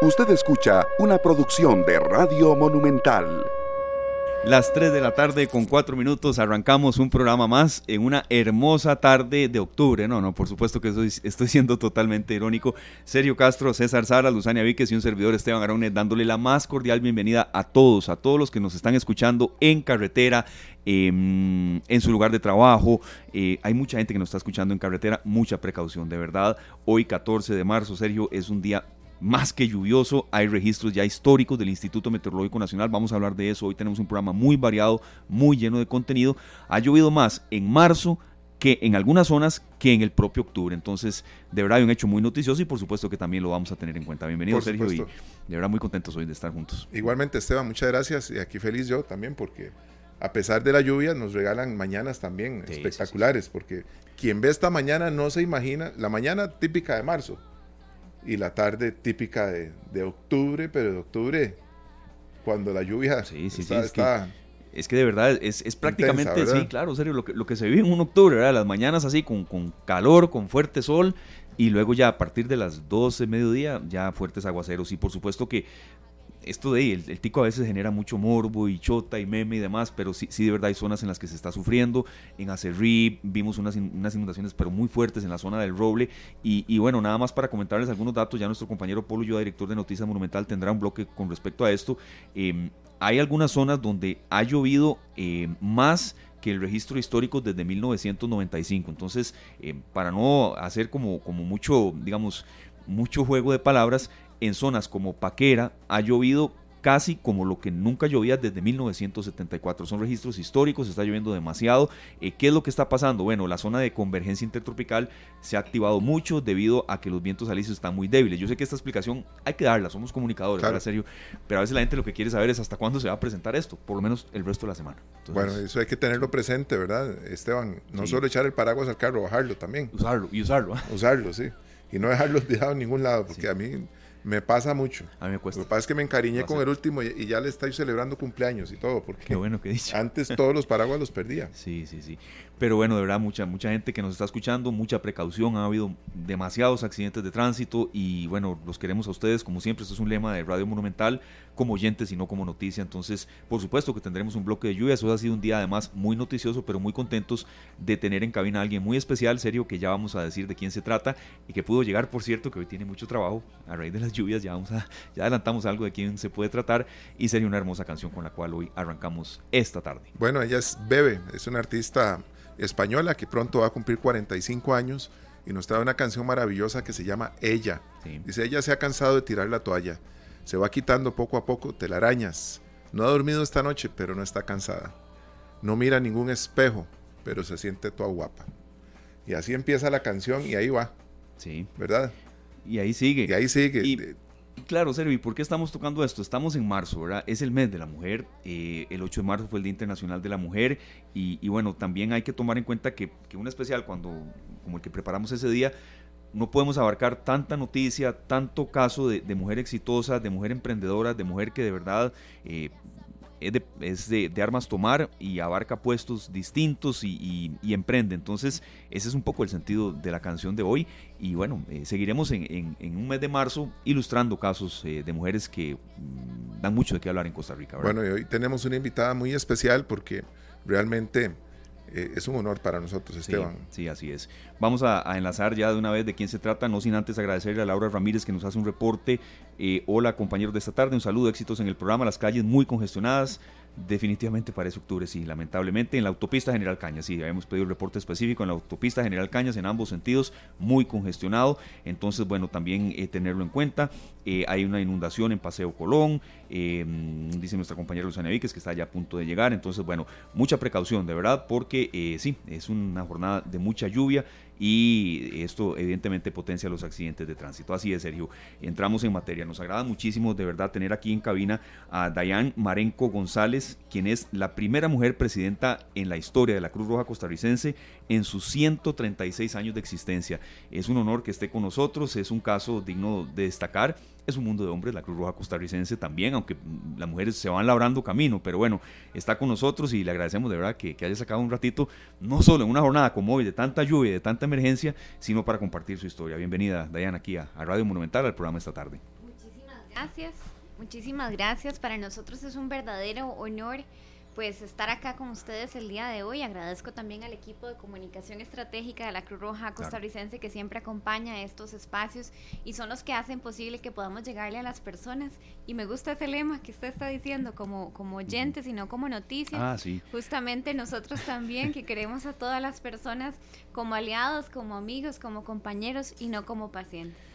Usted escucha una producción de Radio Monumental. Las 3 de la tarde con 4 minutos arrancamos un programa más en una hermosa tarde de octubre. No, no, por supuesto que estoy, siendo totalmente irónico. Sergio Castro, César Sara, Luzania Víquez y un servidor Esteban Araúnez dándole la más cordial bienvenida a todos, a todos los que nos están escuchando en carretera, em, en su lugar de trabajo. Eh, hay mucha gente que nos está escuchando en carretera, mucha precaución, de verdad. Hoy 14 de marzo, Sergio, es un día más que lluvioso. Hay registros ya históricos del Instituto Meteorológico Nacional. Vamos a hablar de eso. Hoy tenemos un programa muy variado, muy lleno de contenido. Ha llovido más en marzo que en algunas zonas que en el propio octubre. Entonces, de verdad, hay un hecho muy noticioso y por supuesto que también lo vamos a tener en cuenta. Bienvenido, Sergio, y de verdad muy contentos hoy de estar juntos. Igualmente, Esteban, muchas gracias. Y aquí feliz yo también porque a pesar de la lluvia nos regalan mañanas también espectaculares, porque quien ve esta mañana no se imagina, la mañana típica de marzo, y la tarde típica de, de octubre, pero de octubre cuando la lluvia sí, sí, está, sí, es que de verdad es, es prácticamente, sí, claro, serio, lo que, lo que se vive en un octubre, ¿verdad? Las mañanas así, con, con calor, con fuerte sol, y luego ya a partir de las 12, mediodía, ya fuertes aguaceros. Y por supuesto que esto de el, el, tico a veces genera mucho morbo y chota y meme y demás, pero sí, sí de verdad hay zonas en las que se está sufriendo. En Acerrí vimos unas, unas inundaciones pero muy fuertes en la zona del Roble. Y, y, bueno, nada más para comentarles algunos datos, ya nuestro compañero Polo yo director de Noticias Monumental, tendrá un bloque con respecto a esto. Eh, hay algunas zonas donde ha llovido eh, más que el registro histórico desde 1995. Entonces, eh, para no hacer como, como mucho, digamos, mucho juego de palabras, en zonas como Paquera ha llovido casi como lo que nunca llovía desde 1974. Son registros históricos, está lloviendo demasiado. Eh, ¿Qué es lo que está pasando? Bueno, la zona de convergencia intertropical se ha activado mucho debido a que los vientos alisios están muy débiles. Yo sé que esta explicación hay que darla, somos comunicadores, claro. serio, pero a veces la gente lo que quiere saber es hasta cuándo se va a presentar esto, por lo menos el resto de la semana. Entonces, bueno, eso hay que tenerlo presente, ¿verdad, Esteban? No sí. solo echar el paraguas al carro, bajarlo también. Usarlo y usarlo. Usarlo, sí. Y no dejarlo olvidado en ningún lado, porque sí. a mí me pasa mucho. A mí me cuesta. Lo que pasa es que me encariñé con el último y, y, ya le estoy celebrando cumpleaños y todo. Porque Qué bueno que dicho. Antes todos los paraguas los perdía. Sí, sí, sí. Pero bueno, de verdad, mucha, mucha gente que nos está escuchando, mucha precaución. Ha habido demasiados accidentes de tránsito y bueno, los queremos a ustedes. Como siempre, esto es un lema de Radio Monumental, como oyentes y no como noticia. Entonces, por supuesto que tendremos un bloque de lluvia. Eso ha sido un día además muy noticioso, pero muy contentos de tener en cabina a alguien muy especial, serio, que ya vamos a decir de quién se trata y que pudo llegar, por cierto, que hoy tiene mucho trabajo a raíz de las lluvias. Ya vamos a, ya adelantamos algo de quién se puede tratar y sería una hermosa canción con la cual hoy arrancamos esta tarde. Bueno, ella es Bebe, es una artista española que pronto va a cumplir 45 años y nos trae una canción maravillosa que se llama Ella. Sí. Dice, ella se ha cansado de tirar la toalla, se va quitando poco a poco telarañas. No ha dormido esta noche, pero no está cansada. No mira ningún espejo, pero se siente toda guapa. Y así empieza la canción y ahí va. Sí. ¿Verdad? Y ahí sigue. Y ahí sigue. Y claro, Sergio, ¿y por qué estamos tocando esto? Estamos en marzo, ¿verdad? Es el mes de la mujer. Eh, el 8 de marzo fue el Día Internacional de la Mujer. Y, bueno, también hay que tomar en cuenta que, que, un especial cuando, como el que preparamos ese día, no podemos abarcar tanta noticia, tanto caso de, de mujer exitosa, de mujer emprendedora, de mujer que de verdad eh, es, de, es de, armas tomar y abarca puestos distintos y, emprende. Entonces, ese es un poco el sentido de la canción de hoy. Y bueno, eh, seguiremos en, un mes de marzo ilustrando casos eh, de mujeres que mmm, dan mucho de qué hablar en Costa Rica. Bueno, y hoy tenemos una invitada muy especial porque realmente eh, es un honor para nosotros, Esteban. Sí, sí así es. Vamos a, a, enlazar ya de una vez de quién se trata, no sin antes agradecerle a Laura Ramírez que nos hace un reporte. Eh, hola compañeros de esta tarde, un saludo, éxitos en el programa, las calles muy congestionadas. Definitivamente parece octubre, sí, lamentablemente. En la autopista General Cañas, sí, habíamos pedido el reporte específico en la autopista General Cañas en ambos sentidos, muy congestionado. Entonces, bueno, también eh, tenerlo en cuenta. Eh, hay una inundación en Paseo Colón, eh, dice nuestra compañera Luciana Víquez que está ya a punto de llegar. Entonces, bueno, mucha precaución, de verdad, porque eh, sí, es una jornada de mucha lluvia y esto evidentemente potencia los accidentes de tránsito. Así es, Sergio. Entramos en materia. Nos agrada muchísimo de verdad tener aquí en cabina a Dayan Marenco González, quien es la primera mujer presidenta en la historia de la Cruz Roja costarricense en sus 136 años de existencia. Es un honor que esté con nosotros, es un caso digno de destacar es un mundo de hombres, la Cruz Roja costarricense también, aunque las mujeres se van labrando camino, pero bueno, está con nosotros y le agradecemos de verdad que, haya sacado un ratito, no solo en una jornada como hoy, de tanta lluvia y de tanta emergencia, sino para compartir su historia. Bienvenida, Dayana, aquí a, Radio Monumental, al programa esta tarde. Gracias, muchísimas gracias. Para nosotros es un verdadero honor pues estar acá con ustedes el día de hoy. Agradezco también al equipo de comunicación estratégica de la Cruz Roja costarricense que siempre acompaña estos espacios y son los que hacen posible que podamos llegarle a las personas. Y me gusta ese lema que usted está diciendo como, como oyentes y no como noticias. Ah, sí. Justamente nosotros también que queremos a todas las personas como aliados, como amigos, como compañeros y no como pacientes.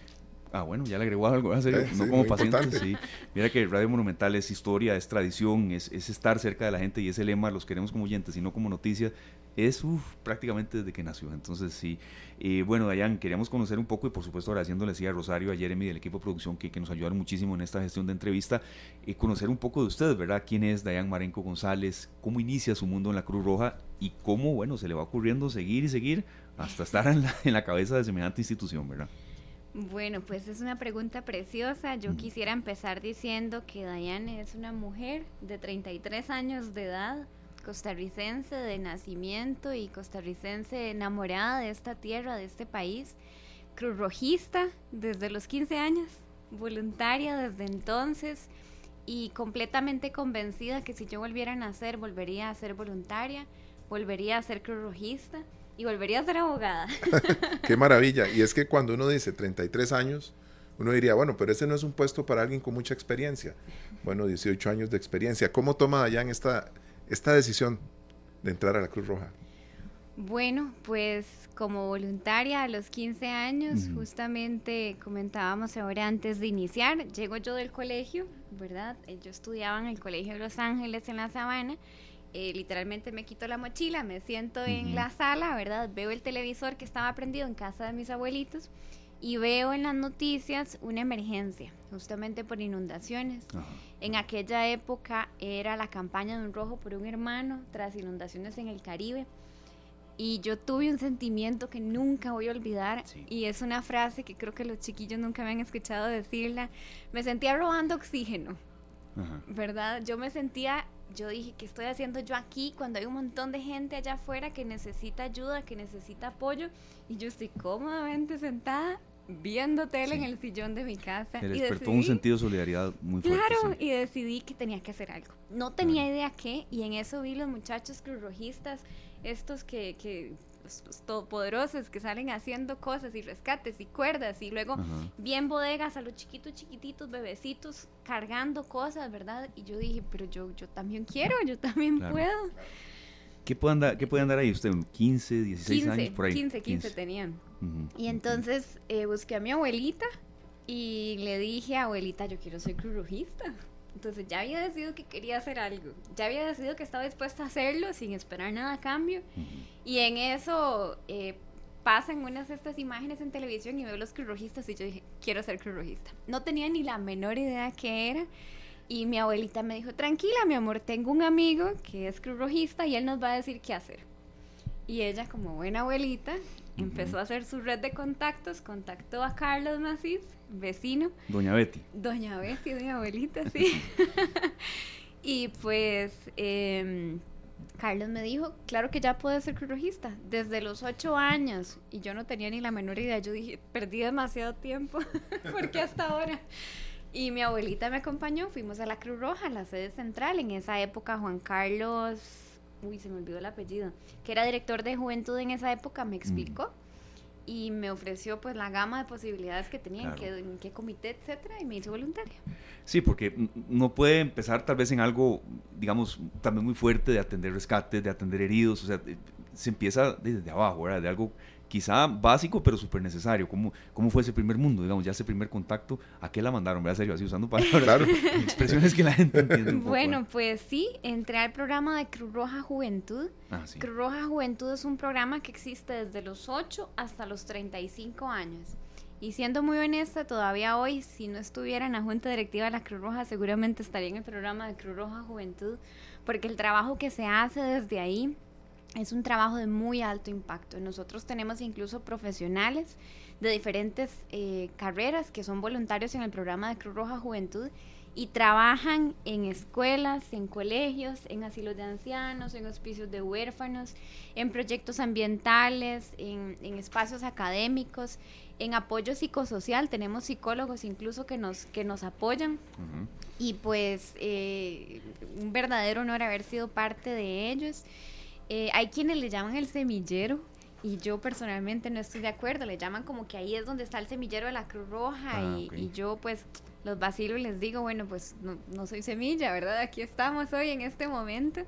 Ah, bueno, ya le agregó algo, ¿en serio? no como paciente, sí. Mira que Radio Monumental es historia, es tradición, es, estar cerca de la gente y ese lema, los queremos como oyentes y no como noticias, es prácticamente desde que nació. Entonces, sí. Eh, bueno, Dayan, queríamos conocer un poco y por supuesto agradeciéndole a Rosario, a Jeremy del equipo de producción que, que nos ayudaron muchísimo en esta gestión de entrevista, y conocer un poco de ustedes, ¿verdad? ¿Quién es Dayan Marenco González? ¿Cómo inicia su mundo en la Cruz Roja? Y cómo, bueno, se le va ocurriendo seguir y seguir hasta estar en la, en la cabeza de semejante institución, ¿verdad? Bueno, pues es una pregunta preciosa. Yo quisiera empezar diciendo que Diane es una mujer de 33 años de edad, costarricense de nacimiento y costarricense enamorada de esta tierra, de este país, cruzrojista desde los 15 años, voluntaria desde entonces y completamente convencida que si yo volviera a nacer volvería a ser voluntaria, volvería a ser cruzrojista y volvería a ser abogada. Qué maravilla. Y es que cuando uno dice 33 años, uno diría, bueno, pero ese no es un puesto para alguien con mucha experiencia. Bueno, 18 años de experiencia. ¿Cómo toma Dayan esta, esta decisión de entrar a la Cruz Roja? Bueno, pues como voluntaria a los 15 años, justamente comentábamos ahora antes de iniciar, llego yo del colegio, ¿verdad? Yo estudiaba en el Colegio de Los Ángeles en La Sabana eh, literalmente me quito la mochila, me siento en la sala, ¿verdad? Veo el televisor que estaba prendido en casa de mis abuelitos y veo en las noticias una emergencia, justamente por inundaciones. En aquella época era la campaña de un rojo por un hermano tras inundaciones en el Caribe. Y yo tuve un sentimiento que nunca voy a olvidar y es una frase que creo que los chiquillos nunca me han escuchado decirla. Me sentía robando oxígeno, ¿verdad? Yo me sentía yo dije, ¿qué estoy haciendo yo aquí cuando hay un montón de gente allá afuera que necesita ayuda, que necesita apoyo? Y yo estoy cómodamente sentada viendo tele en el sillón de mi casa. y despertó un sentido de solidaridad muy fuerte. Claro, y decidí que tenía que hacer algo. No tenía idea qué, y en eso vi los muchachos cruzrojistas, estos que, que pues, todopoderosos que salen haciendo cosas y rescates y cuerdas y luego bien bodegas a los chiquitos, chiquititos, bebecitos cargando cosas, ¿verdad? Y yo dije, pero yo, yo también quiero, yo también puedo. ¿Qué puede, andar, ¿Qué puede andar ahí usted? ¿15, 16 años por ahí? 15, 15, tenían. Y entonces eh, busqué a mi abuelita y le dije, abuelita, yo quiero ser cruzrojista. Entonces ya había decidido que quería hacer algo, ya había decidido que estaba dispuesta a hacerlo sin esperar nada a cambio. Y en eso eh, pasan unas de estas imágenes en televisión y veo los cruzrojistas y yo dije, quiero ser cruzrojista. No tenía ni la menor idea qué era. Y mi abuelita me dijo, tranquila, mi amor, tengo un amigo que es cruzrojista y él nos va a decir qué hacer. Y ella, como buena abuelita, empezó a hacer su red de contactos, contactó a Carlos Macís, vecino. Doña Betty. Doña Betty, doña abuelita, sí. y pues em, Carlos me dijo, claro que ya puedes ser cruzrojista, desde los ocho años. Y yo no tenía ni la menor idea, yo dije, perdí demasiado tiempo, porque hasta ahora. Y mi abuelita me acompañó, fuimos a la Cruz Roja, la sede central. En esa época Juan Carlos uy, se me olvidó el apellido, que era director de juventud en esa época, me explicó. Y me ofreció pues la gama de posibilidades que tenía, en, qué, en qué comité, etcétera, y me hizo voluntaria. Sí, porque no puede empezar tal vez en algo, digamos, también muy fuerte de atender rescates, de atender heridos, o sea, se empieza desde abajo, ¿verdad? De algo quizá básico, pero súper necesario. ¿Cómo, ¿Cómo fue ese primer mundo, digamos, ya ese primer contacto? ¿A qué la mandaron? ¿Verdad? Serio, así usando palabras, expresiones que la gente entiende. bueno, pues sí, entré al programa de Cruz Roja Juventud. Ah, Cruz Roja Juventud es un programa que existe desde los 8 hasta los 35 años. Y siendo muy honesta, todavía hoy, si no estuviera en la Junta Directiva de la Cruz Roja, seguramente estaría en el programa de Cruz Roja Juventud, porque el trabajo que se hace desde ahí es un trabajo de muy alto impacto. Nosotros tenemos incluso profesionales de diferentes eh, carreras que son voluntarios en el programa de Cruz Roja Juventud y trabajan en escuelas, en colegios, en asilos de ancianos, en hospicios de huérfanos, en proyectos ambientales, en, en espacios académicos, en apoyo psicosocial, tenemos psicólogos incluso que nos, que nos apoyan. Y pues eh, un verdadero honor haber sido parte de ellos. Eh, hay quienes le llaman el semillero y yo personalmente no estoy de acuerdo, le llaman como que ahí es donde está el semillero de la Cruz Roja ah, y, yo pues los vacilo y les digo, bueno, pues no, no, soy semilla, ¿verdad? Aquí estamos hoy en este momento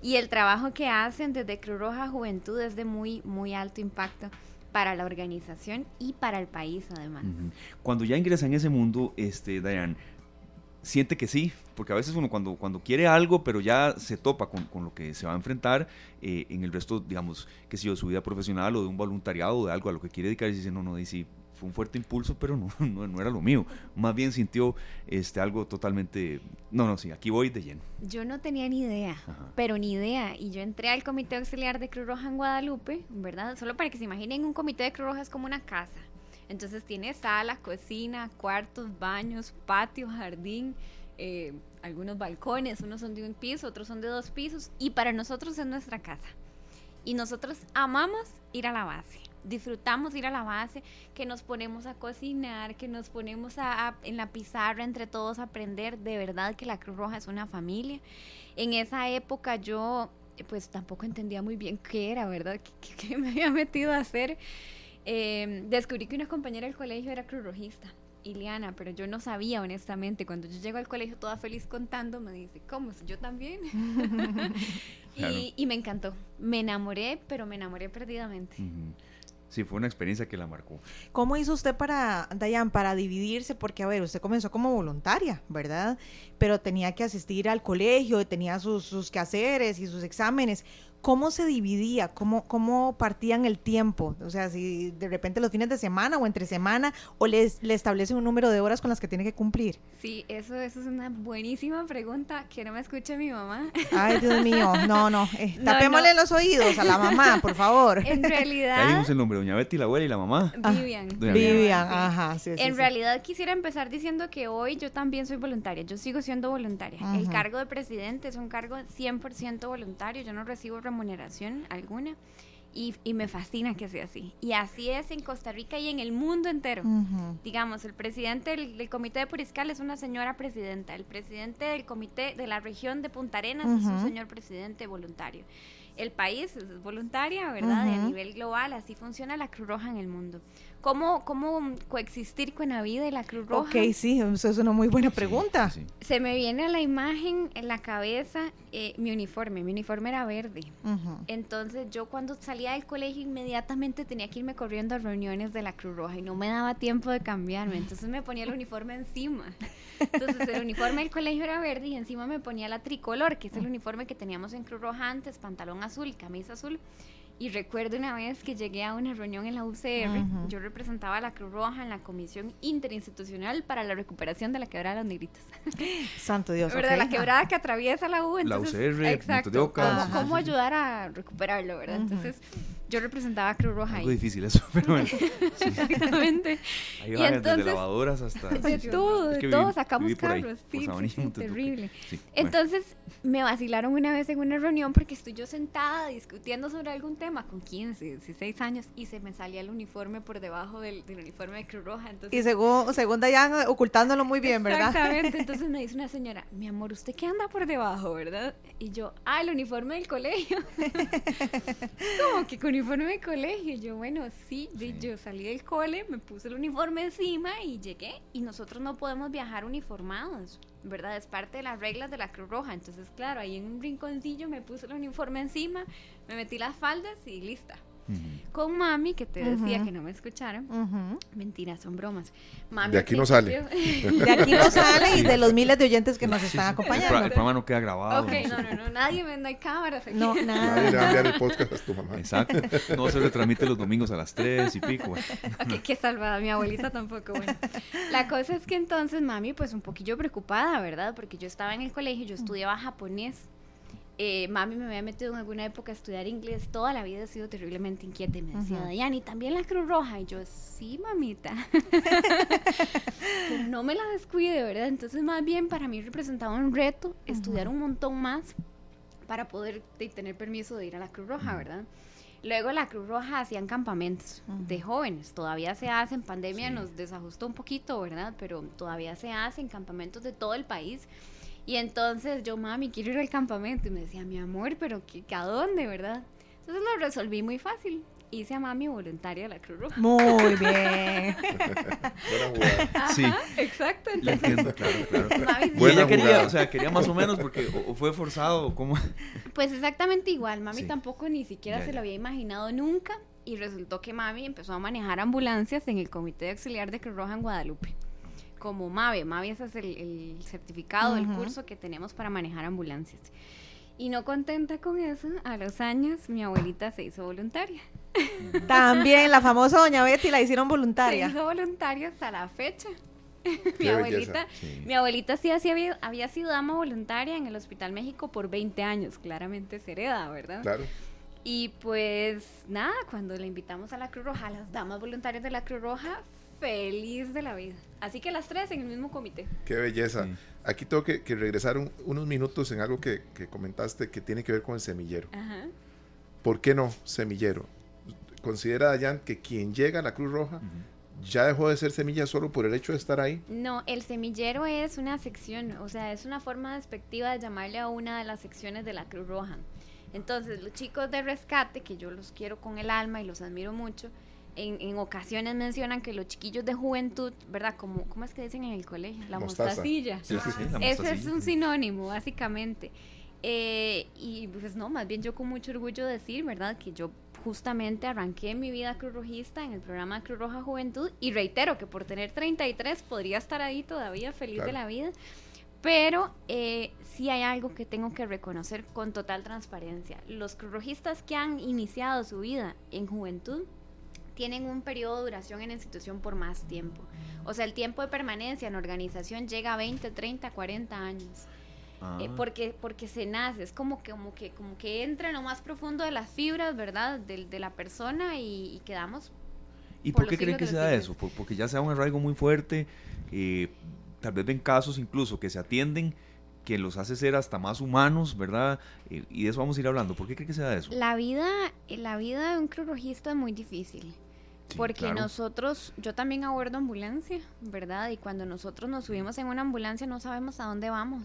y el trabajo que hacen desde Cruz Roja Juventud es de muy, muy alto impacto para la organización y para el país además. Cuando ya ingresa en ese mundo, este, Diane, siente que sí, porque a veces uno cuando, cuando quiere algo, pero ya se topa con, con lo que se va a enfrentar eh, en el resto, digamos, que si yo, su vida profesional o de un voluntariado o de algo a lo que quiere dedicar, y dice, no, no, dice, fue un fuerte impulso, pero no, no, era lo mío. Más bien sintió este, algo totalmente, no, no, sí, aquí voy de lleno. Yo no tenía ni idea, pero ni idea. Y yo entré al Comité Auxiliar de Cruz Roja en Guadalupe, ¿verdad? Solo para que se imaginen, un comité de Cruz Roja es como una casa entonces tiene sala, cocina, cuartos, baños, patio, jardín, eh, algunos balcones, unos son de un piso, otros son de dos pisos, y para nosotros es nuestra casa. Y nosotros amamos ir a la base, disfrutamos ir a la base, que nos ponemos a cocinar, que nos ponemos a, en la pizarra entre todos a aprender, de verdad que la Cruz Roja es una familia. En esa época yo pues tampoco entendía muy bien qué era, ¿verdad? qué me había metido a hacer? Eh, descubrí que una compañera del colegio era cruz rojista, Iliana, pero yo no sabía honestamente. Cuando yo llego al colegio toda feliz contando, me dice, ¿cómo? ¿Yo también? y, me encantó. Me enamoré, pero me enamoré perdidamente. Sí, fue una experiencia que la marcó. ¿Cómo hizo usted para, Dayan, para dividirse? Porque, a ver, usted comenzó como voluntaria, ¿verdad? Pero tenía que asistir al colegio, tenía sus, sus quehaceres y sus exámenes. ¿Cómo se dividía? ¿Cómo, ¿Cómo partían el tiempo? O sea, si de repente los fines de semana o entre semana, o les, le establecen un número de horas con las que tiene que cumplir. Sí, eso, eso es una buenísima pregunta. Que no me escuche mi mamá. Ay, Dios mío, no, no. Eh, tapémosle los oídos a la mamá, por favor. En realidad. Ahí el nombre, doña Betty, la abuela y la mamá. Ah, Vivian. Vivian, ajá. Sí, en realidad quisiera empezar diciendo que hoy yo también soy voluntaria. Yo sigo siendo voluntaria. El cargo de presidente es un cargo 100% voluntario. Yo no recibo remuneración alguna. Y, me fascina que sea así. Y así es en Costa Rica y en el mundo entero. Digamos, el presidente del, Comité de Puriscal es una señora presidenta. El presidente del Comité de la región de Punta Arenas es un señor presidente voluntario. El país es voluntaria, ¿verdad? a nivel global, así funciona la Cruz Roja en el mundo. ¿Cómo, ¿Cómo coexistir con la vida y la Cruz Roja? Ok, sí, eso es una muy buena pregunta. Se me viene a la imagen en la cabeza eh, mi uniforme. Mi uniforme era verde. Entonces yo cuando salía del colegio inmediatamente tenía que irme corriendo a reuniones de la Cruz Roja y no me daba tiempo de cambiarme. Entonces me ponía el uniforme encima. Entonces el uniforme del colegio era verde y encima me ponía la tricolor, que es el uniforme que teníamos en Cruz Roja antes, pantalón azul, camisa azul. Y recuerdo una vez que llegué a una reunión en la UCR, yo representaba a la Cruz Roja en la Comisión Interinstitucional para la Recuperación de la Quebrada de los Negritos. Santo Dios. ¿Verdad? La quebrada que atraviesa la U. Entonces, la UCR, exacto. ¿Cómo, ayudar a recuperarlo, verdad? Entonces, yo representaba a Cruz Roja. Algo difícil eso, pero bueno. Exactamente. Ahí va desde lavadoras hasta... De todo, de todo, sacamos carros. Sí, sí, terrible. Entonces, me vacilaron una vez en una reunión porque estoy yo sentada discutiendo sobre algún tema con 15, 16 años y se me salía el uniforme por debajo del, uniforme de Cruz Roja. Entonces, y según, según Dayan, ocultándolo muy bien, ¿verdad? Exactamente. Entonces me dice una señora, mi amor, ¿usted qué anda por debajo, verdad? Y yo, ah, el uniforme del colegio. ¿Cómo que con uniforme de colegio. Yo, bueno, sí, yo salí del cole, me puse el uniforme encima y llegué. Y nosotros no podemos viajar uniformados, ¿verdad? Es parte de las reglas de la Cruz Roja. Entonces, claro, ahí en un rinconcillo me puse el uniforme encima, me metí las faldas y lista. Con mami, que te decía que no me escucharon. Mentiras, son bromas. de aquí no sale. de aquí no sale y de los miles de oyentes que nos están acompañando. El, programa no queda grabado. Ok, no, no, no, nadie no hay cámaras aquí. No, nada. Nadie le va a enviar el podcast a tu mamá. Exacto. No se retransmite los domingos a las 3 y pico. qué salvada, mi abuelita tampoco. Bueno, la cosa es que entonces mami, pues un poquillo preocupada, ¿verdad? Porque yo estaba en el colegio, yo estudiaba japonés eh, mami me había metido en alguna época a estudiar inglés, toda la vida he sido terriblemente inquieta y me decía, Dayani, ¿también la Cruz Roja? Y yo, sí, mamita. Pero no me la descuide, ¿verdad? Entonces, más bien para mí representaba un reto estudiar un montón más para poder tener permiso de ir a la Cruz Roja, ¿verdad? Luego la Cruz Roja hacían campamentos de jóvenes, todavía se hacen, pandemia nos desajustó un poquito, ¿verdad? Pero todavía se hacen campamentos de todo el país. Y entonces yo, mami, quiero ir al campamento. Y me decía, mi amor, pero ¿qué, ¿a dónde, verdad? Entonces lo resolví muy fácil hice a mami voluntaria de la Cruz Roja. Muy bien. sí. Exacto. entiendo, claro, claro. Mami, quería, o sea, quería más o menos porque o, fue forzado o cómo. Pues exactamente igual. Mami tampoco ni siquiera se lo había imaginado nunca y resultó que mami empezó a manejar ambulancias en el Comité de Auxiliar de Cruz Roja en Guadalupe. Como MAVE. MAVE ese es el, certificado, del curso que tenemos para manejar ambulancias. Y no contenta con eso, a los años mi abuelita se hizo voluntaria. También la famosa doña Betty la hicieron voluntaria. Se hizo voluntaria hasta la fecha. mi abuelita, mi abuelita sí, había, había, sido dama voluntaria en el Hospital México por 20 años, claramente se hereda, ¿verdad? Claro. Y pues nada, cuando le invitamos a la Cruz Roja, a las damas voluntarias de la Cruz Roja, feliz de la vida. Así que las tres en el mismo comité. Qué belleza. Aquí tengo que, regresar unos minutos en algo que, comentaste que tiene que ver con el semillero. Ajá. ¿Por qué no semillero? ¿Considera Dayan que quien llega a la Cruz Roja ya dejó de ser semilla solo por el hecho de estar ahí? No, el semillero es una sección, o sea, es una forma despectiva de llamarle a una de las secciones de la Cruz Roja. Entonces, los chicos de rescate, que yo los quiero con el alma y los admiro mucho, en, ocasiones mencionan que los chiquillos de juventud, ¿verdad? Como, ¿Cómo es que dicen en el colegio? La mostacilla. Ese es un sinónimo, básicamente. Eh, y pues no, más bien yo con mucho orgullo decir, ¿verdad? Que yo justamente arranqué mi vida cruz rojista en el programa Cruz Roja Juventud y reitero que por tener 33 podría estar ahí todavía feliz de la vida. Pero eh, sí hay algo que tengo que reconocer con total transparencia. Los cruzrojistas que han iniciado su vida en juventud tienen un periodo de duración en la institución por más tiempo. O sea, el tiempo de permanencia en organización llega a 20, 30, 40 años. Eh, ah. porque, porque se nace, es como que, como que, como que entra en lo más profundo de las fibras, ¿verdad? De, de la persona y, quedamos. ¿Y por, qué creen que sea eso? porque ya sea un arraigo muy fuerte, eh, tal vez ven casos incluso que se atienden que los hace ser hasta más humanos, ¿verdad? Eh, y de eso vamos a ir hablando. ¿Por qué creen que sea eso? La vida, la vida de un crurojista es muy difícil. Porque nosotros, yo también abordo ambulancia, ¿verdad? Y cuando nosotros nos subimos en una ambulancia no sabemos a dónde vamos.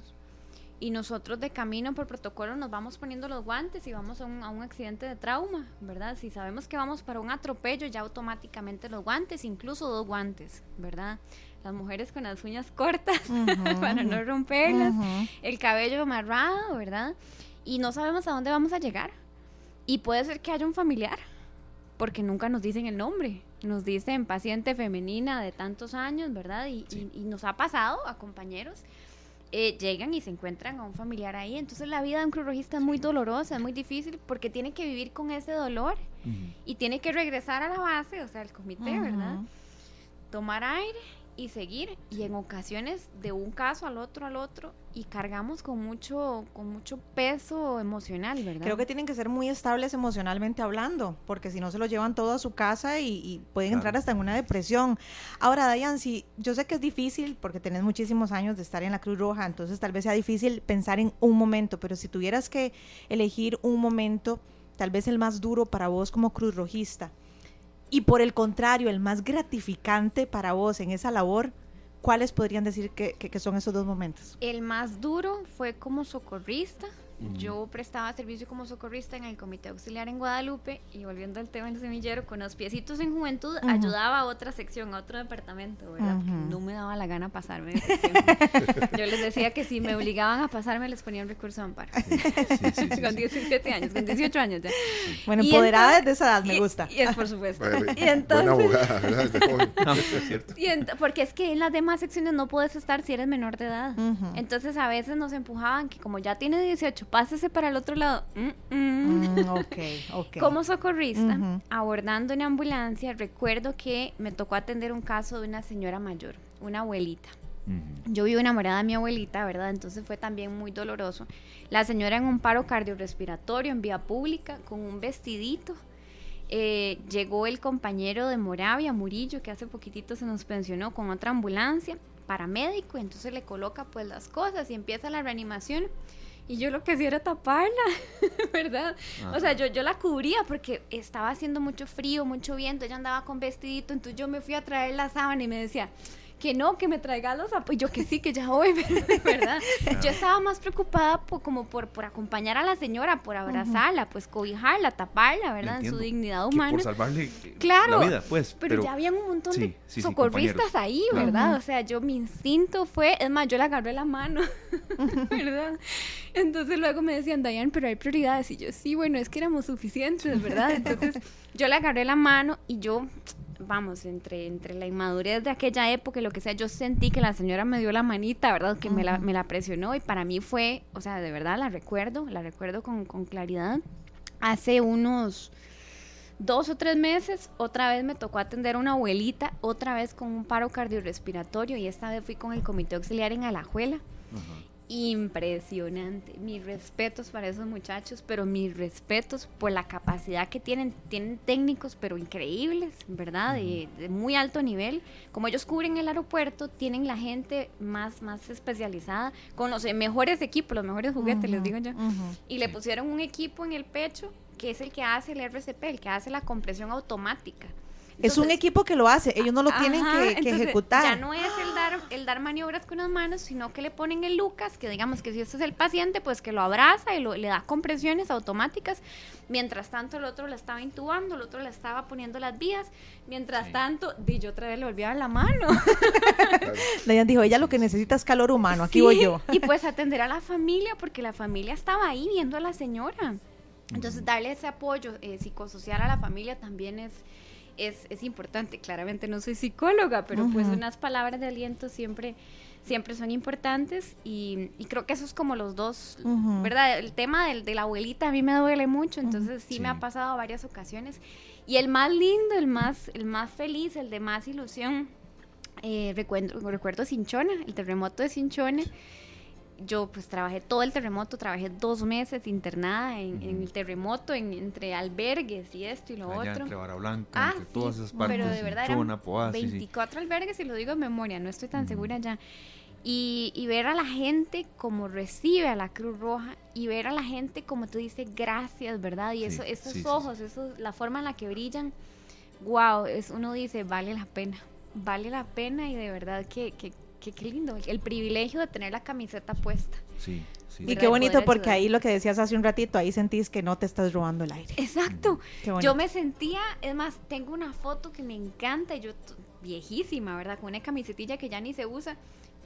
Y nosotros de camino por protocolo nos vamos poniendo los guantes y vamos a un, a un accidente de trauma, ¿verdad? Si sabemos que vamos para un atropello, ya automáticamente los guantes, incluso dos guantes, ¿verdad? Las mujeres con las uñas cortas para no romperlas, el cabello amarrado, ¿verdad? Y no sabemos a dónde vamos a llegar. Y puede ser que haya un familiar, porque nunca nos dicen el nombre. Nos dicen paciente femenina de tantos años, ¿verdad? Y, nos ha pasado a compañeros. Eh, llegan y se encuentran a un familiar ahí. Entonces la vida de un crurologista es muy dolorosa, es muy difícil porque tiene que vivir con ese dolor y tiene que regresar a la base, o sea, al comité, ¿verdad? Tomar aire y seguir y en ocasiones de un caso al otro al otro y cargamos con mucho con mucho peso emocional, ¿verdad? Creo que tienen que ser muy estables emocionalmente hablando, porque si no se lo llevan todo a su casa y, pueden entrar hasta en una depresión. Ahora, Dayan, si yo sé que es difícil porque tenés muchísimos años de estar en la Cruz Roja, entonces tal vez sea difícil pensar en un momento, pero si tuvieras que elegir un momento, tal vez el más duro para vos como Cruz Rojista, y por el contrario, el más gratificante para vos en esa labor, ¿cuáles podrían decir que, son esos dos momentos? El más duro fue como socorrista, yo prestaba servicio como socorrista en el Comité Auxiliar en Guadalupe y volviendo al tema del semillero, con los piecitos en juventud, ayudaba a otra sección, a otro departamento, ¿verdad? no me daba la gana pasarme Yo les decía que si me obligaban a pasarme, les ponía un recurso de amparo. con 17 años, con 18 años ya. Bueno, empoderada desde esa edad, me gusta. Y, es por supuesto. y entonces, buena abogada, ¿verdad? es cierto. Y porque es que en las demás secciones no puedes estar si eres menor de edad. Entonces a veces nos empujaban que como ya tiene 18, pásese para el otro lado. Mm, mm. Mm, Como socorrista, abordando una ambulancia, recuerdo que me tocó atender un caso de una señora mayor, una abuelita. Yo vivo enamorada de mi abuelita, ¿verdad? Entonces fue también muy doloroso. La señora en un paro cardiorrespiratorio en vía pública, con un vestidito. Eh, llegó el compañero de Moravia, Murillo, que hace poquitito se nos pensionó con otra ambulancia, paramédico, entonces le coloca pues las cosas y empieza la reanimación Y yo lo que hacía era taparla, ¿verdad? O sea, yo, yo la cubría porque estaba haciendo mucho frío, mucho viento, ella andaba con vestidito, entonces yo me fui a traer la sábana y me decía, que no, que me traiga los zapatos. Yo que sí, que ya voy, ¿verdad? Yo estaba más preocupada por, como por, por acompañar a la señora, por abrazarla, pues cobijarla, taparla, ¿verdad? En su dignidad humana. por salvarle claro, la vida, pues. Pero, ya había un montón de socorristas ahí, ¿verdad? O sea, yo, mi instinto fue, es más, yo le agarré la mano, ¿verdad? Entonces luego me decían, Dayan, pero hay prioridades. Y yo, sí, bueno, es que éramos suficientes, ¿verdad? Entonces yo le agarré la mano y yo vamos, entre, entre la inmadurez de aquella época y lo que sea, yo sentí que la señora me dio la manita, ¿verdad? Que me, la, me, la, presionó y para mí fue, o sea, de verdad la recuerdo, la recuerdo con, con claridad. Hace unos dos o tres meses, otra vez me tocó atender a una abuelita, otra vez con un paro cardiorrespiratorio y esta vez fui con el comité auxiliar en Alajuela impresionante. Mis respetos para esos muchachos, pero mis respetos por la capacidad que tienen. Tienen técnicos, pero increíbles, ¿verdad? De, muy alto nivel. Como ellos cubren el aeropuerto, tienen la gente más, más especializada, con los mejores equipos, los mejores juguetes, les digo yo. Y le pusieron un equipo en el pecho que es el que hace el RCP, el que hace la compresión automática es un equipo que lo hace, ellos no lo tienen que, ejecutar. Ya no es el dar, el dar maniobras con las manos, sino que le ponen el Lucas, que digamos que si este es el paciente, pues que lo abraza y le da compresiones automáticas. Mientras tanto, el otro le estaba intubando, el otro le estaba poniendo las vías. Mientras tanto, di yo otra vez le volví a dar la mano. Dayan dijo, ella lo que necesita es calor humano, aquí voy yo. y pues atender a la familia, porque la familia estaba ahí viendo a la señora. Entonces, darle ese apoyo eh, psicosocial a la familia también es es, es importante. Claramente no soy psicóloga, pero pues unas palabras de aliento siempre siempre son importantes y, creo que eso es como los dos, ¿verdad? El tema del, de la abuelita a mí me duele mucho, entonces sí, me ha pasado varias ocasiones. Y el más lindo, el más, el más feliz, el de más ilusión, eh, recuerdo, recuerdo Cinchona, el terremoto de Cinchona yo pues trabajé todo el terremoto, trabajé dos meses internada en, el terremoto, en, entre albergues y esto y lo otro. Entre Barra Blanca, ah, entre todas esas partes. Pero de verdad eran 24 albergues y lo digo en memoria, no estoy tan segura ya. Y, y, ver a la gente como recibe a la Cruz Roja y ver a la gente como tú dices gracias, ¿verdad? Y eso, esos ojos, eso, la forma en la que brillan, wow, es, uno dice, vale la pena, vale la pena y de verdad que, que qué, lindo, el privilegio de tener la camiseta puesta. Sí. Sí. Y qué bonito porque ahí lo que decías hace un ratito, ahí sentís que no te estás robando el aire. Exacto. Yo me sentía, es más, tengo una foto que me encanta, yo viejísima, ¿verdad? Con una camisetilla que ya ni se usa.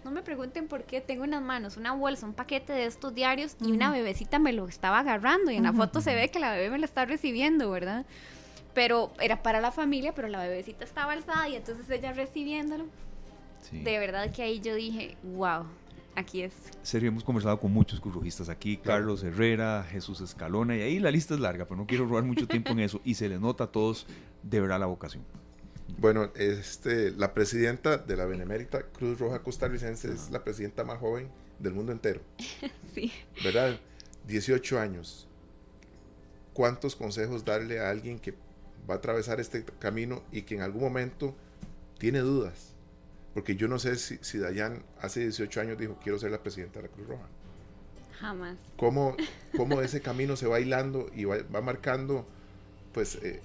No me pregunten por qué, tengo en las manos una bolsa, un paquete de estos diarios y una bebecita me lo estaba agarrando y en la foto se ve que la bebé me lo está recibiendo, ¿verdad? Pero era para la familia, pero la bebecita estaba alzada y entonces ella recibiéndolo de verdad que ahí yo dije, wow, aquí es. Serio, hemos conversado con muchos currujistas aquí, Carlos Herrera, Jesús Escalona, y ahí la lista es larga, pero no quiero robar mucho tiempo en eso, y se les nota a todos de verdad la vocación. Bueno, este, la presidenta de la Benemérita Cruz Roja Costarricense es la presidenta más joven del mundo entero. sí. ¿Verdad? 18 años. ¿Cuántos consejos darle a alguien que va a atravesar este camino y que en algún momento tiene dudas? Porque yo no sé si, si Dayan hace 18 años dijo, quiero ser la presidenta de la Cruz Roja. Jamás. ¿Cómo, cómo ese camino se va hilando y va, marcando pues eh,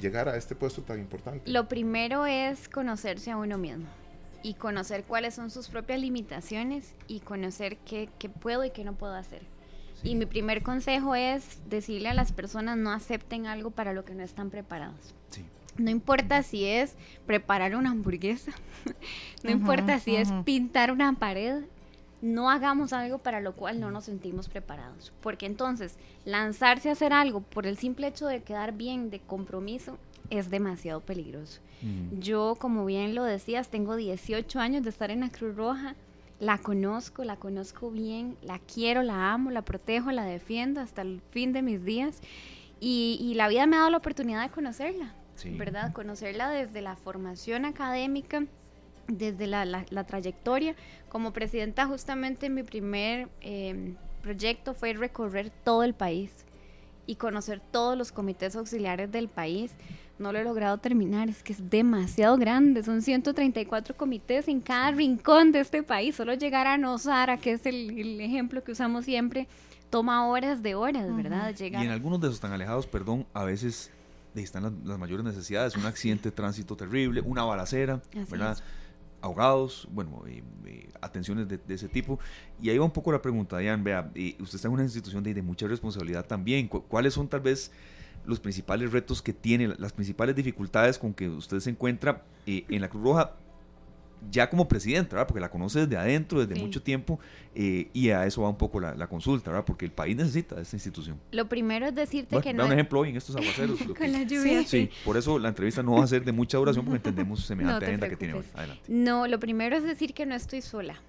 llegar a este puesto tan importante? Lo primero es conocerse a uno mismo y conocer cuáles son sus propias limitaciones y conocer qué, qué puedo y qué no puedo hacer. Y mi primer consejo es decirle a las personas no acepten algo para lo que no están preparados. Sí. No importa si es preparar una hamburguesa, no importa si es pintar una pared, no hagamos algo para lo cual no nos sentimos preparados. Porque entonces lanzarse a hacer algo por el simple hecho de quedar bien, de compromiso, es demasiado peligroso. Yo, como bien lo decías, tengo 18 años de estar en la Cruz Roja, la conozco, la conozco bien, la quiero, la amo, la protejo, la defiendo hasta el fin de mis días. Y, y la vida me ha dado la oportunidad de conocerla ¿verdad? Conocerla desde la formación académica, desde la, trayectoria. Como presidenta, justamente mi primer em, proyecto fue recorrer todo el país y conocer todos los comités auxiliares del país no lo he logrado terminar, es que es demasiado grande, son 134 comités en cada rincón de este país, solo llegar a Nosara, que es el, ejemplo que usamos siempre, toma horas de horas, ¿verdad? Y en algunos de esos tan alejados, perdón, a veces están las, mayores necesidades, un accidente de tránsito terrible, una balacera, ¿verdad? ahogados, bueno, atenciones de, ese tipo. Y ahí va un poco la pregunta, Diane, vea, usted está en una institución de, de mucha responsabilidad también. ¿Cuáles son tal vez los principales retos que tiene, las principales dificultades con que usted se encuentra eh, en la Cruz Roja? Ya como presidente, ¿verdad? Porque la conoce desde adentro, desde mucho tiempo, eh, y a eso va un poco la, consulta, ¿verdad? Porque el país necesita de esta institución. Lo primero es decirte que no... un ejemplo hoy en estos aguaceros. Con la lluvia. Sí, por eso la entrevista no va a ser de mucha duración porque entendemos semejante agenda que tiene hoy. Adelante. No, lo primero es decir que no estoy sola.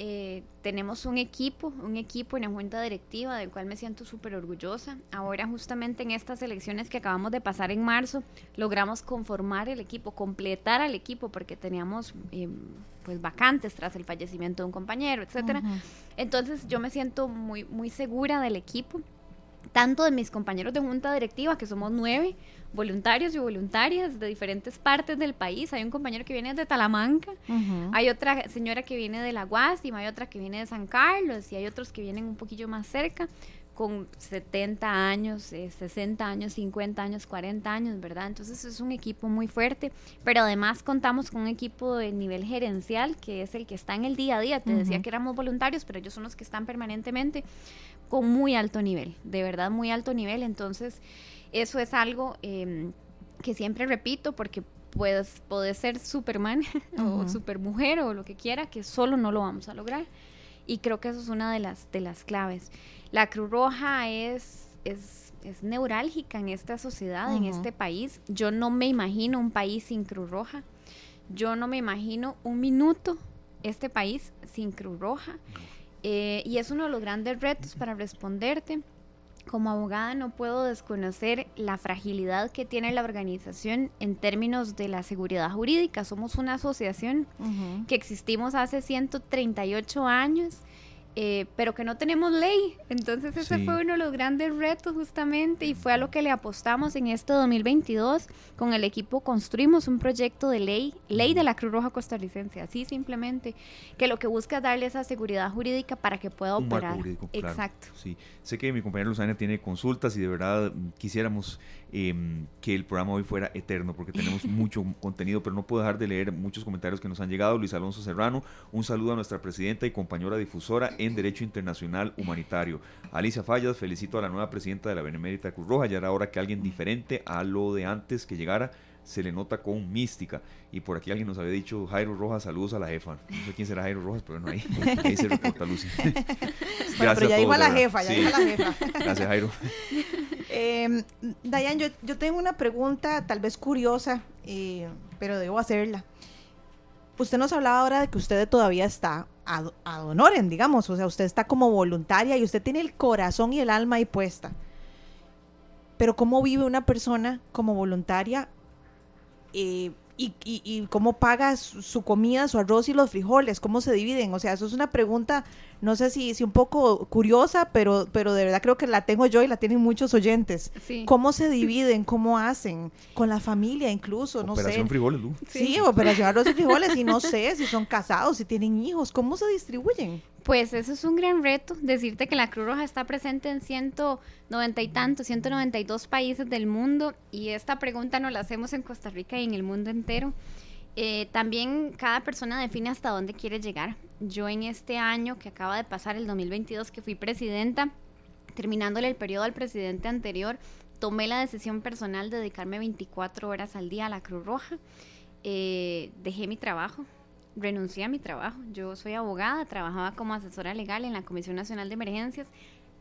Eh, tenemos un equipo, un equipo en la junta directiva del cual me siento súper orgullosa. Ahora justamente en estas elecciones que acabamos de pasar en marzo, logramos conformar el equipo, completar al equipo porque teníamos eh, pues vacantes tras el fallecimiento de un compañero, etcétera. Entonces yo me siento muy, muy segura del equipo tanto de mis compañeros de junta directiva, que somos nueve voluntarios y voluntarias de diferentes partes del país. Hay un compañero que viene de Talamanca, hay otra señora que viene de La Guásima, hay otra que viene de San Carlos y hay otros que vienen un poquillo más cerca con 70 años, 60 eh, años, 50 años, 40 años, ¿verdad? Entonces es un equipo muy fuerte, pero además contamos con un equipo de nivel gerencial, que es el que está en el día a día. Te decía que éramos voluntarios, pero ellos son los que están permanentemente con muy alto nivel, de verdad muy alto nivel. Entonces, eso es algo em, que siempre repito porque puedes, puedes ser Superman o Supermujer o lo que quiera, que solo no lo vamos a lograr. Y creo que eso es una de las, de las claves. La Cruz Roja es, es, es neurálgica en esta sociedad, en este país. Yo no me imagino un país sin Cruz Roja. Yo no me imagino un minuto este país sin Cruz Roja. Eh, y es uno de los grandes retos para responderte. Como abogada no puedo desconocer la fragilidad que tiene la organización en términos de la seguridad jurídica. Somos una asociación que existimos hace 138 años eh, pero que no tenemos ley. Entonces ese fue uno de los grandes retos justamente y fue a lo que le apostamos en este 2022. Con el equipo construimos un proyecto de ley, ley de la Cruz Roja costarricense, así simplemente, que lo que busca es darle esa seguridad jurídica para que pueda operar. Exacto. Sí, sé que mi compañera Luzana tiene consultas y de verdad quisiéramos Em, que el programa hoy fuera eterno, porque tenemos mucho contenido, pero no puedo dejar de leer muchos comentarios que nos han llegado. Luis Alonso Serrano, un saludo a nuestra presidenta y compañera difusora en Derecho Internacional Humanitario. Alicia Fallas, felicito a la nueva presidenta de la Benemérita Cruz Roja, ya era hora que alguien diferente a lo de antes que llegara se le nota con mística. Y por aquí alguien nos había dicho, Jairo Rojas, saludos a la jefa. No sé quién será Jairo Rojas, pero no, ahí, ahí se reporta Lucy. Gracias pero ya dijo a la jefa, ya dijo a la jefa. Gracias, Jairo. Eh, Dayan, yo, yo, tengo una pregunta tal vez curiosa, eh, pero debo hacerla. Usted nos hablaba ahora de que usted todavía está ad, honorem, digamos, o sea, usted está como voluntaria y usted tiene el corazón y el alma ahí puesta. Pero ¿cómo vive una persona como voluntaria eh, y, y, cómo paga su, comida, su arroz y los frijoles, cómo se dividen. O sea, eso es una pregunta, no sé si, si un poco curiosa, pero, pero de verdad creo que la tengo yo y la tienen muchos oyentes. ¿Cómo se dividen? ¿Cómo hacen? Con la familia incluso, no operación frijoles, Sí, sí operación arroz y frijoles y no sé si son casados, si tienen hijos, ¿cómo se distribuyen? Pues eso es un gran reto, decirte que la Cruz Roja está presente en 190 y tantos, 192 países del mundo y esta pregunta nos la hacemos en Costa Rica y en el mundo entero. Eh, también cada persona define hasta dónde quiere llegar. Yo en este año que acaba de pasar, el 2022, que fui presidenta, terminándole el periodo al presidente anterior, tomé la decisión personal de dedicarme 24 horas al día a la Cruz Roja. Eh, dejé mi trabajo, renuncié a mi trabajo. Yo soy abogada, trabajaba como asesora legal en la Comisión Nacional de Emergencias,